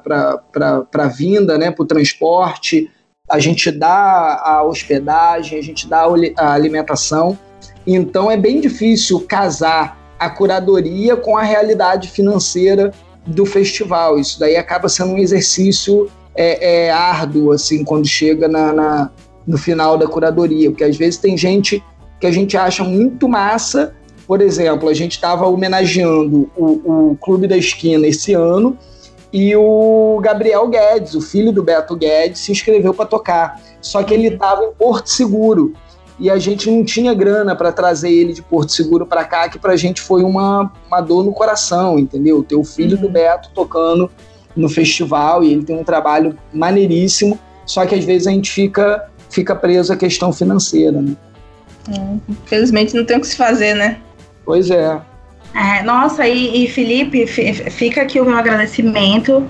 a vinda, né? Para o transporte, a gente dá a hospedagem, a gente dá a alimentação. Então é bem difícil casar a curadoria com a realidade financeira do festival. Isso daí acaba sendo um exercício é, é árduo, assim, quando chega na, na, no final da curadoria, porque às vezes tem gente que a gente acha muito massa. Por exemplo, a gente estava homenageando o, o Clube da Esquina esse ano e o Gabriel Guedes, o filho do Beto Guedes, se inscreveu para tocar. Só que ele estava em Porto Seguro e a gente não tinha grana para trazer ele de Porto Seguro para cá, que para a gente foi uma, uma dor no coração, entendeu? Ter o filho uhum. do Beto tocando no festival e ele tem um trabalho maneiríssimo, só que às vezes a gente fica, fica preso à questão financeira, né? É, infelizmente não tem o que se fazer, né? Pois é. é nossa, e, e Felipe, fica aqui o meu agradecimento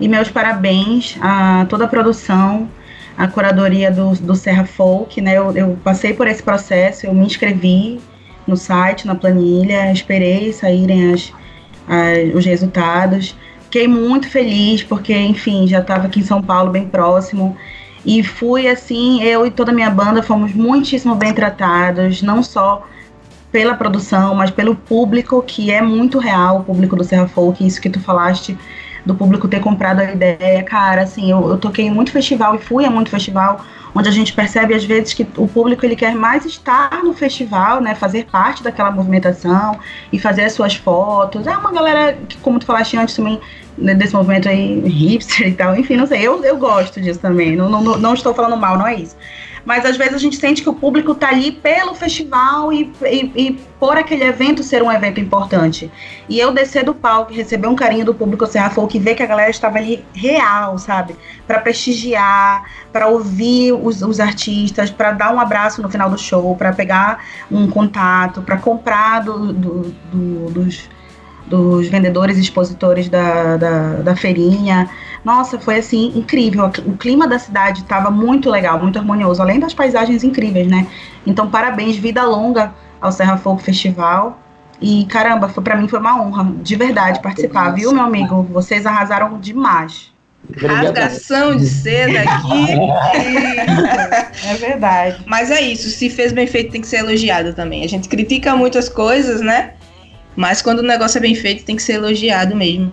e meus parabéns a toda a produção a curadoria do, do Serra Folk, né? Eu, eu, passei por esse processo, eu me inscrevi no site, na planilha, esperei saírem as, as, os resultados. Fiquei muito feliz, porque, enfim, já estava aqui em São Paulo, bem próximo. E fui assim, eu e toda a minha banda fomos muitíssimo bem tratados, não só pela produção, mas pelo público, que é muito real, o público do Serra Folk, isso que tu falaste do público ter comprado a ideia. Cara, assim, eu, eu toquei em muito festival e fui a muito festival onde a gente percebe às vezes que o público ele quer mais estar no festival, né, fazer parte daquela movimentação e fazer as suas fotos. É uma galera que, como tu falaste antes também, né, desse movimento aí hipster e tal, enfim, não sei, eu, eu gosto disso também, não, não, não estou falando mal, não é isso mas às vezes a gente sente que o público está ali pelo festival e, e, e, por aquele evento ser um evento importante. E eu descer do palco, receber um carinho do público Serra Folk e ver que a galera estava ali real, sabe? Para prestigiar, para ouvir os, os artistas, para dar um abraço no final do show, para pegar um contato, para comprar do, do, do, dos dos vendedores e expositores da, da, da, feirinha. Nossa, foi assim, incrível. O clima da cidade estava muito legal, muito harmonioso, além das paisagens incríveis, né? Então, parabéns, vida longa ao Serra Fogo Festival. E caramba, foi, para mim foi uma honra, de verdade, participar, viu, meu amigo? Vocês arrasaram demais. Rasgação de seda aqui. é verdade. Mas é isso, se fez bem feito tem que ser elogiado também. A gente critica muitas coisas, né? Mas quando o negócio é bem feito, tem que ser elogiado mesmo.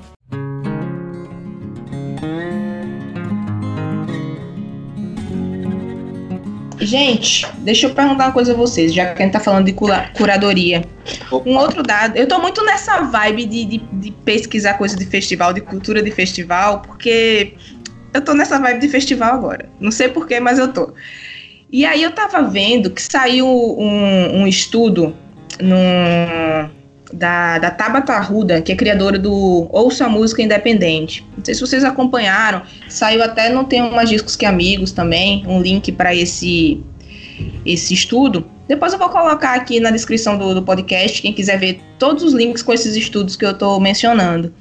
Gente, deixa eu perguntar uma coisa a vocês, já que a gente tá falando de cura curadoria. Um outro dado, eu tô muito nessa vibe de, de, de, pesquisar coisa de festival, de cultura de festival, porque eu tô nessa vibe de festival agora. Não sei porquê, mas eu tô. E aí eu tava vendo que saiu um, um estudo num da, da Tabata Arruda, que é criadora do Ouça Música Independente. Não sei se vocês acompanharam, saiu até não tem umas discos que amigos também, um link para esse esse estudo. Depois eu vou colocar aqui na descrição do, do podcast, quem quiser ver todos os links com esses estudos que eu estou mencionando.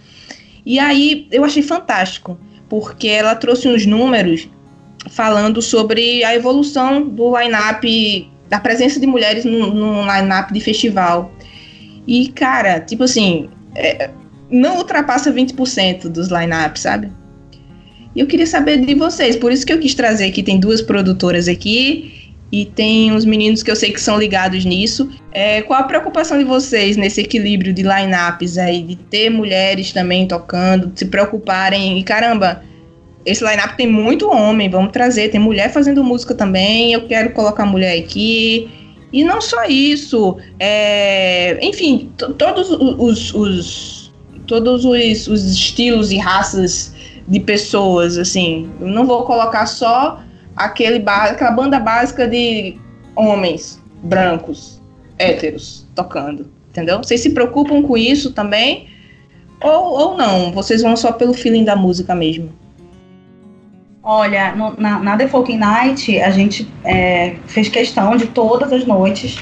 E aí eu achei fantástico, porque ela trouxe uns números falando sobre a evolução do line-up, da presença de mulheres no, no line-up de festival. E, cara, tipo assim, é, não ultrapassa 20% dos lineups, sabe? E eu queria saber de vocês, por isso que eu quis trazer aqui, tem duas produtoras aqui e tem uns meninos que eu sei que são ligados nisso. É, qual a preocupação de vocês nesse equilíbrio de lineups aí, de ter mulheres também tocando, de se preocuparem e caramba, esse lineup tem muito homem, vamos trazer, tem mulher fazendo música também, eu quero colocar mulher aqui. E não só isso, é, enfim, todos os, os, todos os, os estilos e raças de pessoas, assim. Eu não vou colocar só aquele aquela banda básica de homens brancos, héteros, tocando, entendeu? Vocês se preocupam com isso também? Ou, ou não? Vocês vão só pelo feeling da música mesmo? Olha, no, na, na The Folk Night, a gente é, fez questão de todas as noites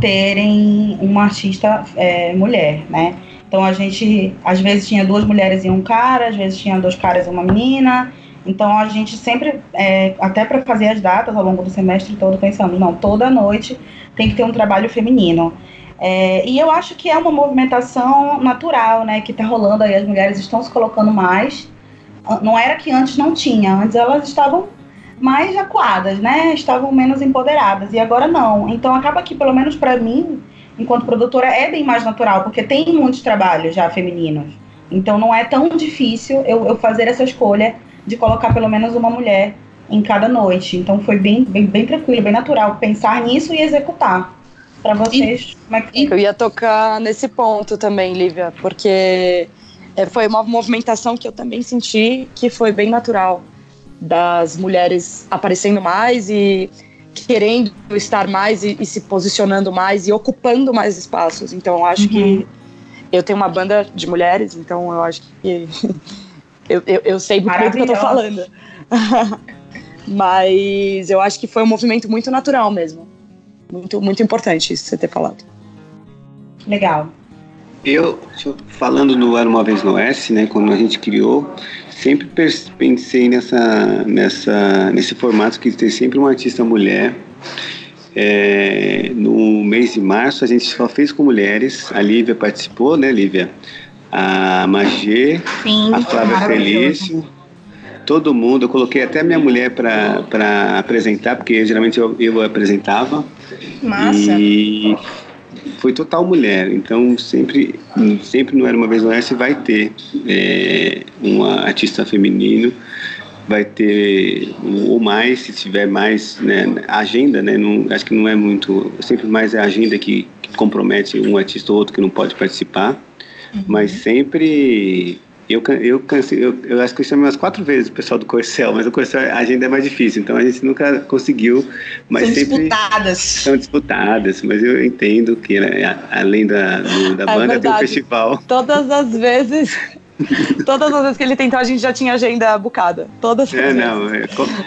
terem uma artista é, mulher, né? Então a gente, às vezes tinha duas mulheres e um cara, às vezes tinha dois caras e uma menina. Então a gente sempre, é, até para fazer as datas ao longo do semestre todo, pensando, não, toda noite tem que ter um trabalho feminino. É, e eu acho que é uma movimentação natural, né, que está rolando aí, as mulheres estão se colocando mais. Não era que antes não tinha, antes elas estavam mais acuadas, né, estavam menos empoderadas, e agora não. Então acaba que, pelo menos para mim, enquanto produtora, é bem mais natural, porque tem muitos trabalhos já femininos. Então não é tão difícil eu, eu fazer essa escolha de colocar pelo menos uma mulher em cada noite. Então foi bem, bem, bem tranquilo, bem natural pensar nisso e executar. Para vocês, como é que Eu ia tocar nesse ponto também, Lívia, porque é, foi uma movimentação que eu também senti que foi bem natural das mulheres aparecendo mais e querendo estar mais e, e, se posicionando mais e ocupando mais espaços. Então, eu acho uhum. que eu tenho uma banda de mulheres, então eu acho que eu, eu, eu sei muito bem do que eu tô falando. Mas eu acho que foi um movimento muito natural mesmo. Muito, muito importante isso você ter falado. Legal. Eu, falando no Era Uma Vez no Oeste, né, quando a gente criou, sempre pensei nessa, nessa, nesse formato que tem sempre uma artista mulher. É, no mês de março a gente só fez com mulheres. A Lívia participou, né, Lívia? A Magê, Sim, a Flávia Felício, todo mundo. Eu coloquei até minha mulher para apresentar, porque geralmente eu, eu apresentava. Massa. E foi total mulher. Então sempre, sempre no Era uma vez no Oeste vai ter é, uma artista feminino, vai ter ou mais se tiver mais né, agenda, né? Não, acho que não é muito, sempre mais é a agenda que, que compromete um artista ou outro que não pode participar, uhum. mas sempre eu, eu, eu, eu acho que eu chamei umas quatro vezes o pessoal do Corcel, mas o Corcel a agenda é mais difícil, então a gente nunca conseguiu. Mas são sempre disputadas. São disputadas, mas eu entendo que né, além da, do, da é banda verdade. tem o festival. Todas as vezes. Todas as vezes que ele tentou, a gente já tinha agenda bucada. Todas as é, vezes. Não, é,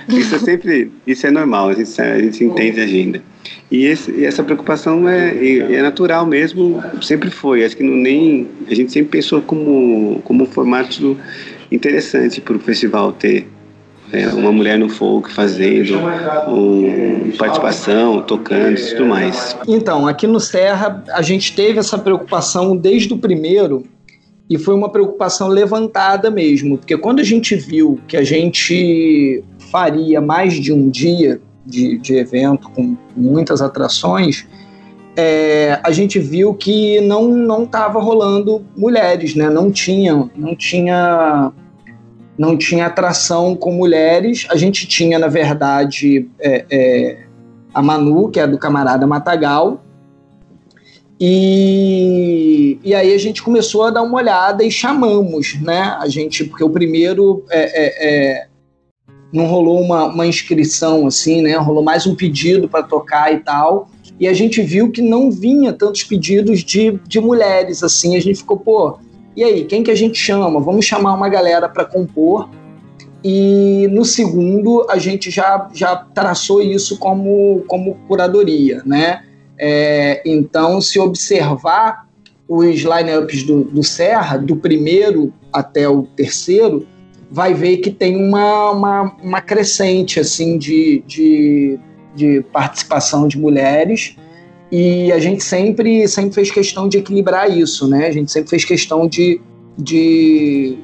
isso é sempre. Isso é normal, a gente, a gente entende a agenda. E, esse, e, essa preocupação é, é, natural mesmo, sempre foi. Acho que não, nem a gente sempre pensou como, como um formato interessante para o festival ter é, uma mulher no folk fazendo um, participação, tocando e tudo mais. Então, aqui no Serra, a gente teve essa preocupação desde o primeiro e foi uma preocupação levantada mesmo, porque quando a gente viu que a gente faria mais de um dia de, de evento com muitas atrações, é, a gente viu que não não estava rolando mulheres, né? Não tinha, não tinha, não tinha atração com mulheres. A gente tinha, na verdade, é, é, a Manu, que é do camarada Matagal, e, e aí a gente começou a dar uma olhada e chamamos, né? A gente, porque o primeiro é, é, é não rolou uma, uma inscrição assim, né? Rolou mais um pedido para tocar e tal. E a gente viu que não vinha tantos pedidos de, de mulheres assim. A gente ficou, pô, e aí, quem que a gente chama? Vamos chamar uma galera para compor. E no segundo, a gente já, já traçou isso como, como curadoria, né? É, então, se observar os lineups do, do Serra, do primeiro até o terceiro, vai ver que tem uma, uma, uma crescente assim de, de, de participação de mulheres e a gente sempre, sempre fez questão de equilibrar isso, né? A gente sempre fez questão de, de,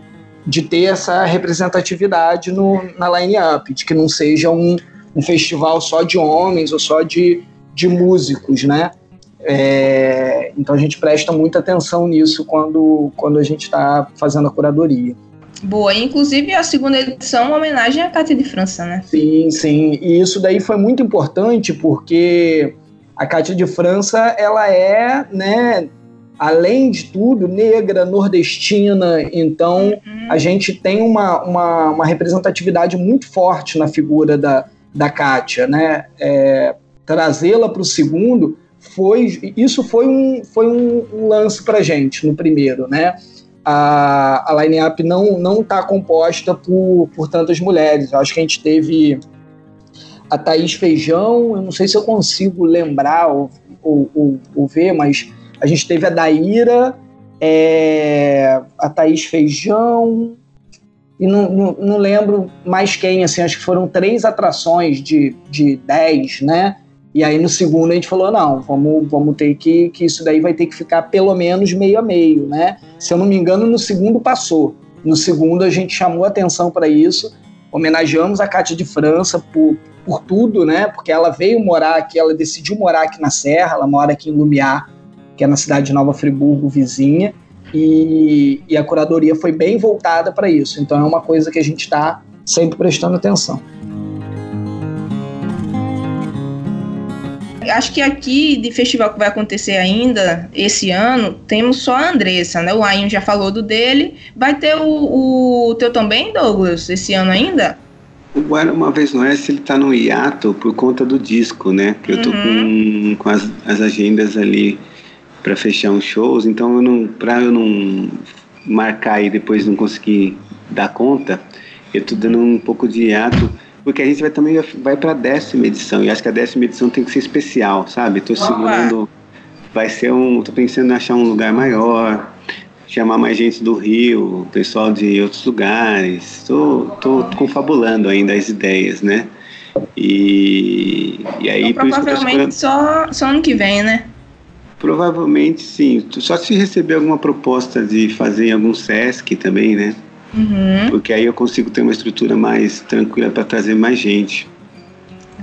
de ter essa representatividade no, na line-up, de que não seja um, um festival só de homens ou só de, de músicos, né? É, então a gente presta muita atenção nisso quando, quando a gente está fazendo a curadoria. Boa, inclusive a segunda edição é uma homenagem à Cátia de França, né? Sim, sim. E isso daí foi muito importante porque a Cátia de França, ela é, né, além de tudo, negra, nordestina. Então, uhum. a gente tem uma, uma, uma, representatividade muito forte na figura da, da Kátia, né? É, Trazê-la para o segundo foi isso foi um, foi um, um lance para gente no primeiro, né? A, a line-up não está composta por, por tantas mulheres. Eu acho que a gente teve a Thaís Feijão, eu não sei se eu consigo lembrar ou, ou, ou, ou ver, mas a gente teve a Daíra, é, a Thaís Feijão, e não, não, não, lembro mais quem, assim, acho que foram três atrações de, de dez, né? E aí no segundo a gente falou, não, vamos, vamos ter que, que isso daí vai ter que ficar pelo menos meio a meio, né? Se eu não me engano, no segundo passou. No segundo a gente chamou atenção para isso, homenageamos a Cátia de França por, por tudo, né? Porque ela veio morar aqui, ela decidiu morar aqui na Serra, ela mora aqui em Lumiar, que é na cidade de Nova Friburgo, vizinha e, e a curadoria foi bem voltada para isso. Então é uma coisa que a gente está sempre prestando atenção. Acho que aqui de festival que vai acontecer ainda esse ano, temos só a Andressa, né? O Ainho já falou do dele. Vai ter o, o teu também, Douglas, esse ano ainda? O Era Uma Vez no Oeste, ele tá no hiato por conta do disco, né? Que eu tô uhum. com, com as, as agendas ali para fechar uns shows, então eu não, para eu não marcar e depois não conseguir dar conta, eu tô dando um pouco de hiato, porque a gente vai também vai para a décima edição e acho que a décima edição tem que ser especial, sabe? Tô segurando, vai ser um, tô pensando em achar um lugar maior, chamar mais gente do Rio, pessoal de outros lugares, tô, tô confabulando ainda as ideias, né? E, e aí então, provavelmente só, só ano que vem, né? Provavelmente sim. Só se receber alguma proposta de fazer em algum SESC também, né? Uhum. Porque aí eu consigo ter uma estrutura mais tranquila para trazer mais gente.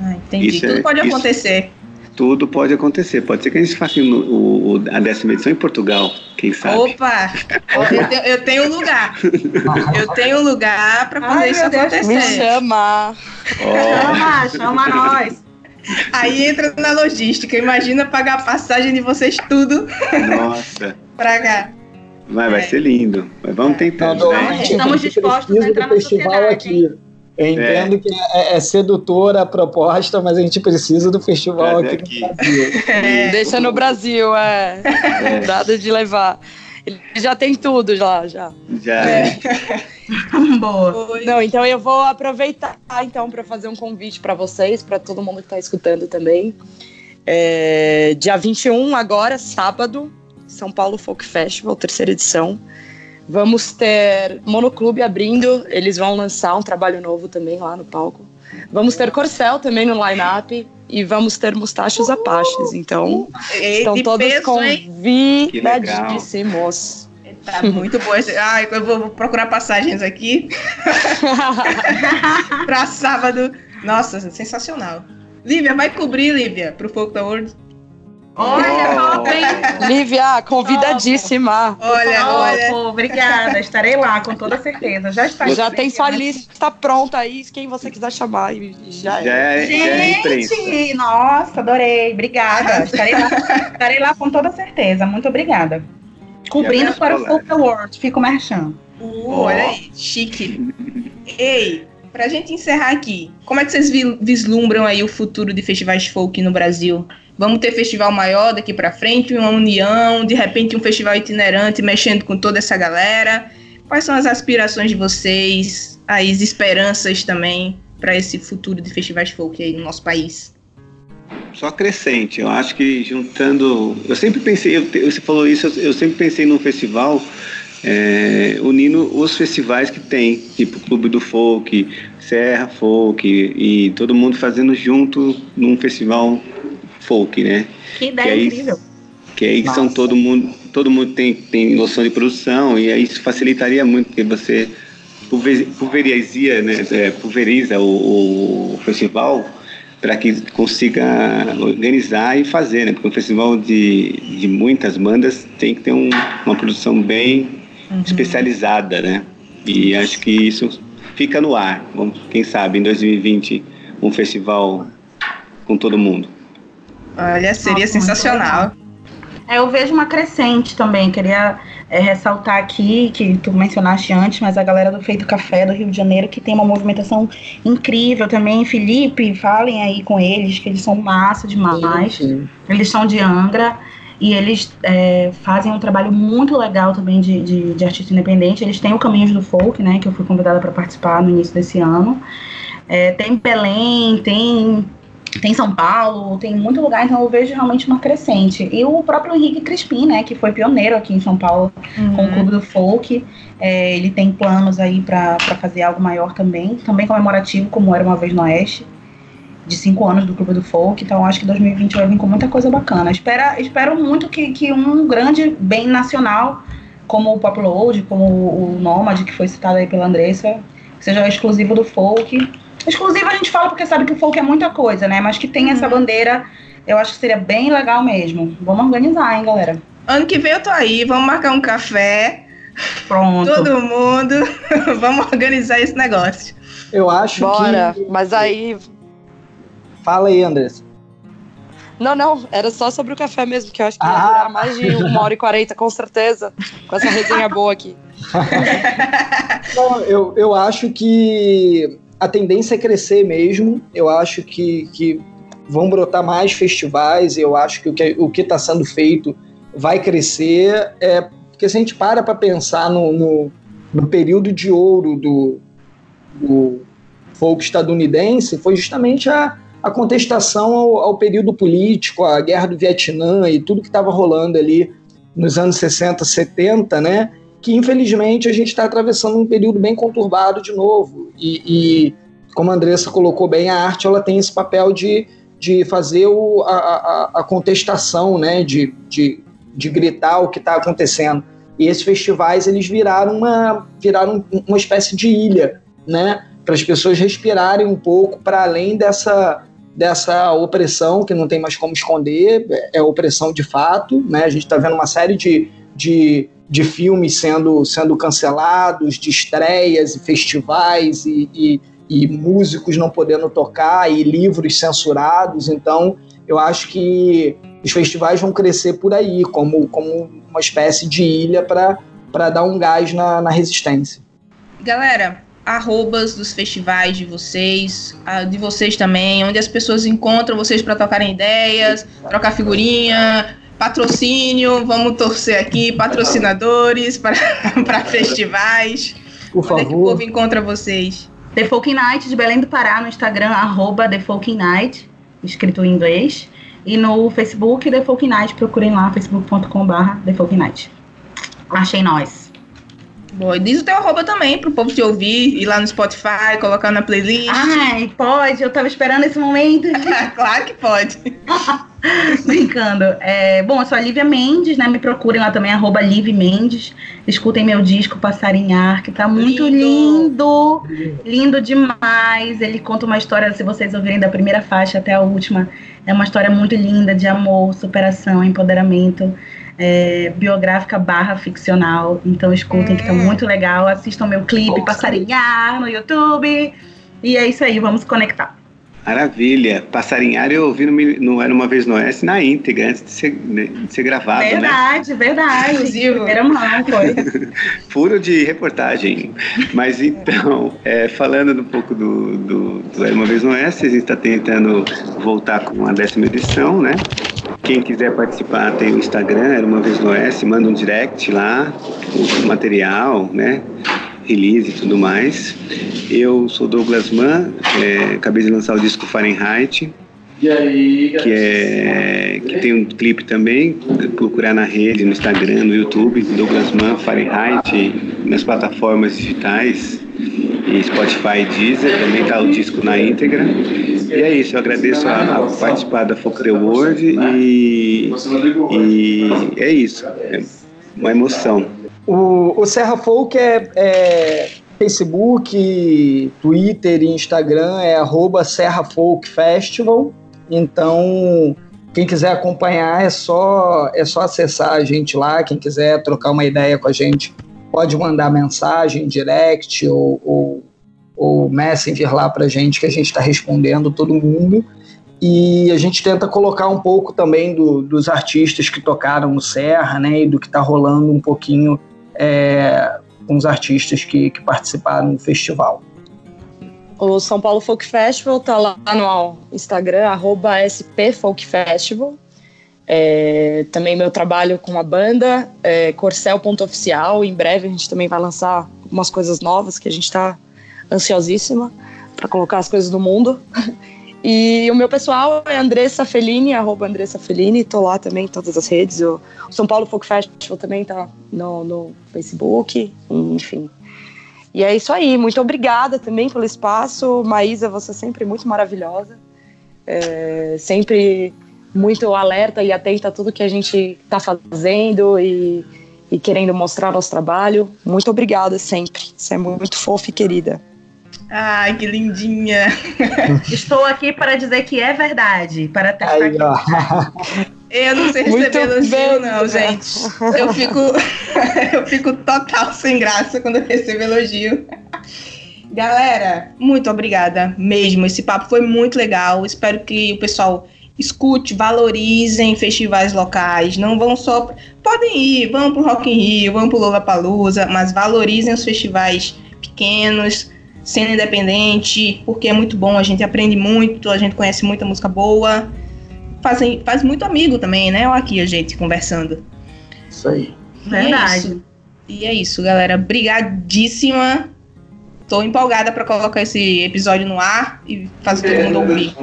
Ah, entendi. Isso tudo é, pode isso, acontecer. Tudo pode acontecer. Pode ser que a gente faça o, o, a décima edição em Portugal, quem sabe. Opa! eu, tenho, eu tenho lugar. Eu tenho lugar para fazer Ai, isso acontecer. Me chama! Oh. Chama, chama nós. Aí entra na logística. Imagina pagar a passagem de vocês tudo. Nossa. pra cá. Vai, vai é. ser lindo. Mas vamos é. tentar. Não, né? Estamos dispostos a entrar no festival aqui. Eu entendo é. que é, é, sedutora a proposta, mas a gente precisa do festival aqui, aqui, no Brasil. É. Deixa no Brasil, é. é. Dado de levar. Ele já tem tudo já, já. Já. É. Boa. Não, então eu vou aproveitar então para fazer um convite para vocês, para todo mundo que está escutando também. É, dia 21 agora, sábado, São Paulo Folk Festival, terceira edição. Vamos ter Monoclube abrindo, eles vão lançar um trabalho novo também lá no palco. Vamos ter Corcel também no line-up e vamos ter Mustachos Apaches. Então, estão todos convidadíssimos. Tá muito bom. Ah, eu vou procurar passagens aqui para sábado. Nossa, sensacional. Lívia, vai cobrir, Lívia, pro Folk da World? Olha, hein? Lívia, convidadíssima. Olha, olha. obrigada, estarei lá, com toda certeza. Já está. Já tem sua lista pronta aí, quem você quiser chamar. Já, já é. Gente, já é nossa, adorei. Obrigada. Estarei lá, estarei lá com toda certeza. Muito obrigada. Cobrindo para o Folk Award, fico marchando. Uh, oh. Olha aí, chique. Ei, pra gente encerrar aqui, como é que vocês vislumbram aí o futuro de festivais folk no Brasil? Vamos ter festival maior daqui para frente, uma união, de repente um festival itinerante mexendo com toda essa galera. Quais são as aspirações de vocês, as esperanças também para esse futuro de festivais folk aí no nosso país? Só crescente. Eu acho que juntando. Eu sempre pensei, eu, você falou isso, eu, eu sempre pensei num festival é, unindo os festivais que tem, tipo Clube do Folk, Serra Folk, e todo mundo fazendo junto num festival folk, né? Que ideia que aí, incrível. Que aí Nossa. são todo mundo, todo mundo tem, tem noção de produção e aí isso facilitaria muito porque você pulverizia, né, é, pulveriza o, o festival para que consiga organizar e fazer, né? Porque um festival de, de muitas bandas tem que ter um, uma produção bem uhum. especializada, né? E acho que isso fica no ar. Vamos, quem sabe em 2020 um festival com todo mundo. Olha, seria Nossa, sensacional. É, eu vejo uma crescente também. Queria é, ressaltar aqui que tu mencionaste antes, mas a galera do Feito Café do Rio de Janeiro que tem uma movimentação incrível também. Felipe, falem aí com eles, que eles são massa demais. Sim, sim. Eles são de Angra e eles é, fazem um trabalho muito legal também de, de, de, artista independente. Eles têm o Caminhos do Folk, né, que eu fui convidada para participar no início desse ano. É, tem Belém, tem tem São Paulo, tem muito lugar, então eu vejo realmente uma crescente. E o próprio Henrique Crispim, né, que foi pioneiro aqui em São Paulo uhum. com o Clube do Folk, é, ele tem planos aí para fazer algo maior também, também comemorativo, como era uma vez no Oeste, de cinco anos do Clube do Folk, então acho que 2020 vai vir com muita coisa bacana. Espera, espero muito que, que um grande bem nacional, como o Pop Load, como o, Nomad, que foi citado aí pela Andressa, seja exclusivo do folk, Exclusivo a gente fala porque sabe que o folk é muita coisa, né? Mas que tem essa uhum. bandeira, eu acho que seria bem legal mesmo. Vamos organizar, hein, galera? Ano que vem eu tô aí, vamos marcar um café. Pronto. Todo mundo, vamos organizar esse negócio. Eu acho Bora, que... mas aí... Fala aí, Andressa. Não, não, era só sobre o café mesmo, que eu acho que ia ah. durar mais de uma hora e quarenta, com certeza, com essa resenha boa aqui. Não, eu, eu acho que a tendência é crescer mesmo. Eu acho que, que vão brotar mais festivais. Eu acho que o que está sendo feito vai crescer. É, porque se a gente para para pensar no, no, no, período de ouro do, do folk estadunidense, foi justamente a, a contestação ao, ao, período político, a guerra do Vietnã e tudo que estava rolando ali nos anos 60, 70, né? Que infelizmente a gente está atravessando um período bem conturbado de novo. E, e, como a Andressa colocou bem, a arte ela tem esse papel de, de fazer o, a, a, a contestação, né? de, de, de gritar o que está acontecendo. E esses festivais eles viraram uma, viraram uma espécie de ilha, né? para as pessoas respirarem um pouco para além dessa, dessa opressão que não tem mais como esconder, é opressão de fato. Né? A gente está vendo uma série de, de de filmes sendo, sendo cancelados, de estreias e festivais e, e, e, músicos não podendo tocar e livros censurados. Então, eu acho que os festivais vão crescer por aí, como, como uma espécie de ilha para dar um gás na, na resistência. Galera, arrobas dos festivais de vocês, de vocês também, onde as pessoas encontram vocês para tocarem ideias, trocar figurinha, patrocínio, vamos torcer aqui, patrocinadores para festivais. Por Onde favor. é que o povo encontra vocês? The Folk Night de Belém do Pará no Instagram, arroba The Folk Night, escrito em inglês. E no Facebook, The Folk Night, procurem lá, facebook.com.br The Folk Night. Achei nós. Boa, diz o teu arroba também pro povo te ouvir, ir lá no Spotify, colocar na playlist. Ai, pode, eu tava esperando esse momento. claro que pode. Brincando. É, bom, eu sou a Lívia Mendes, né? Me procurem lá também, arroba Liv Mendes. Escutem meu disco Passarinhar, que tá muito lindo. lindo. Lindo demais. Ele conta uma história, se vocês ouvirem da primeira faixa até a última, é uma história muito linda de amor, superação, empoderamento é, biográfica barra ficcional. Então escutem, que tá hum. muito legal. Assistam meu clipe Passarinhar no YouTube. E é isso aí, vamos conectar. Maravilha. Passarinhar eu ouvi no, no Era Uma Vez no Oeste na íntegra, antes de ser, né, de ser gravado, né? verdade, né? Verdade, verdade. Primeira mão, foi. Furo de reportagem. Mas então, é, falando um pouco do, do, do, Era Uma Vez no Oeste, a gente está tentando voltar com a décima edição, né? Quem quiser participar tem o Instagram, Era Uma Vez no Oeste, manda um direct lá, o material, né? Release e tudo mais. Eu sou Douglas Mann, é, acabei de lançar o disco Fahrenheit. Que é que tem um clipe também, procurar na rede, no Instagram, no YouTube, Douglas Mann Fahrenheit, nas plataformas digitais e Spotify e Deezer, também está o disco na íntegra. E é isso, eu agradeço a, a participar da The World e, e é isso, é uma emoção. O, o Serra Folk é, é, Facebook, Twitter e Instagram é arroba Serra Folk Festival. Então, quem quiser acompanhar é só, é só acessar a gente lá. Quem quiser trocar uma ideia com a gente, pode mandar mensagem, direct ou, ou, ou messenger lá para a gente, que a gente está respondendo todo mundo. E a gente tenta colocar um pouco também do, dos artistas que tocaram no Serra, né, e do que está rolando um pouquinho é, com os artistas que, que participaram do festival. O São Paulo Folk Festival tá lá no Instagram, spfolkfestival. É, também meu trabalho com a banda, é, Corcel.oficial. Em breve a gente também vai lançar algumas coisas novas que a gente está ansiosíssima para colocar as coisas no mundo. E o meu pessoal é Andressa Fellini, arroba Andressa Fellini, tô lá também em todas as redes. O São Paulo Folk Festival também tá no, no Facebook, enfim. E é isso aí, muito obrigada também pelo espaço. Maísa, você é sempre muito maravilhosa. É, sempre muito alerta e atenta a tudo que a gente está fazendo e, e, querendo mostrar nosso trabalho. Muito obrigada sempre. Você é muito fofa e querida. Ai, que lindinha! Estou aqui para dizer que é verdade, para testar Aí, aqui. Eu não sei receber elogio, não, gente. Eu fico, eu fico total sem graça quando eu recebo elogio. Galera, muito obrigada mesmo. Esse papo foi muito legal. Espero que o pessoal escute, valorizem festivais locais. Não vão só. Podem ir, vão pro Rock in Rio, vão pro Lollapalooza, mas valorizem os festivais pequenos, cena independente, porque é muito bom, a gente aprende muito, a gente conhece muita música boa. Fazem, faz muito amigo também, né? Aqui a gente conversando. Isso aí. Verdade. E é isso, e é isso galera. Brigadíssima Tô empolgada para colocar esse episódio no ar e fazer todo mundo ouvir.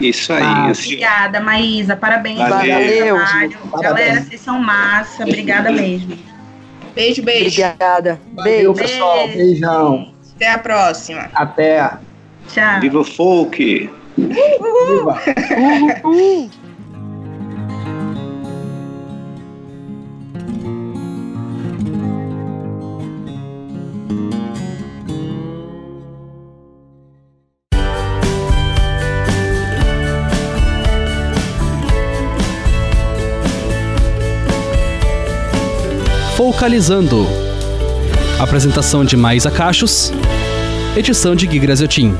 Isso aí. Ah, obrigada, Maísa. Parabéns Valeu. Valeu. Galera, vocês são massa. Obrigada mesmo. Beijo, beijo. Obrigada. Beijo, pessoal. Beijão. Até a próxima. Até. Tchau. Viva o folk! Uhul. Viva. Uhul. Focalizando. Apresentação de Maísa Cachos. Edição de Gui Graziotin.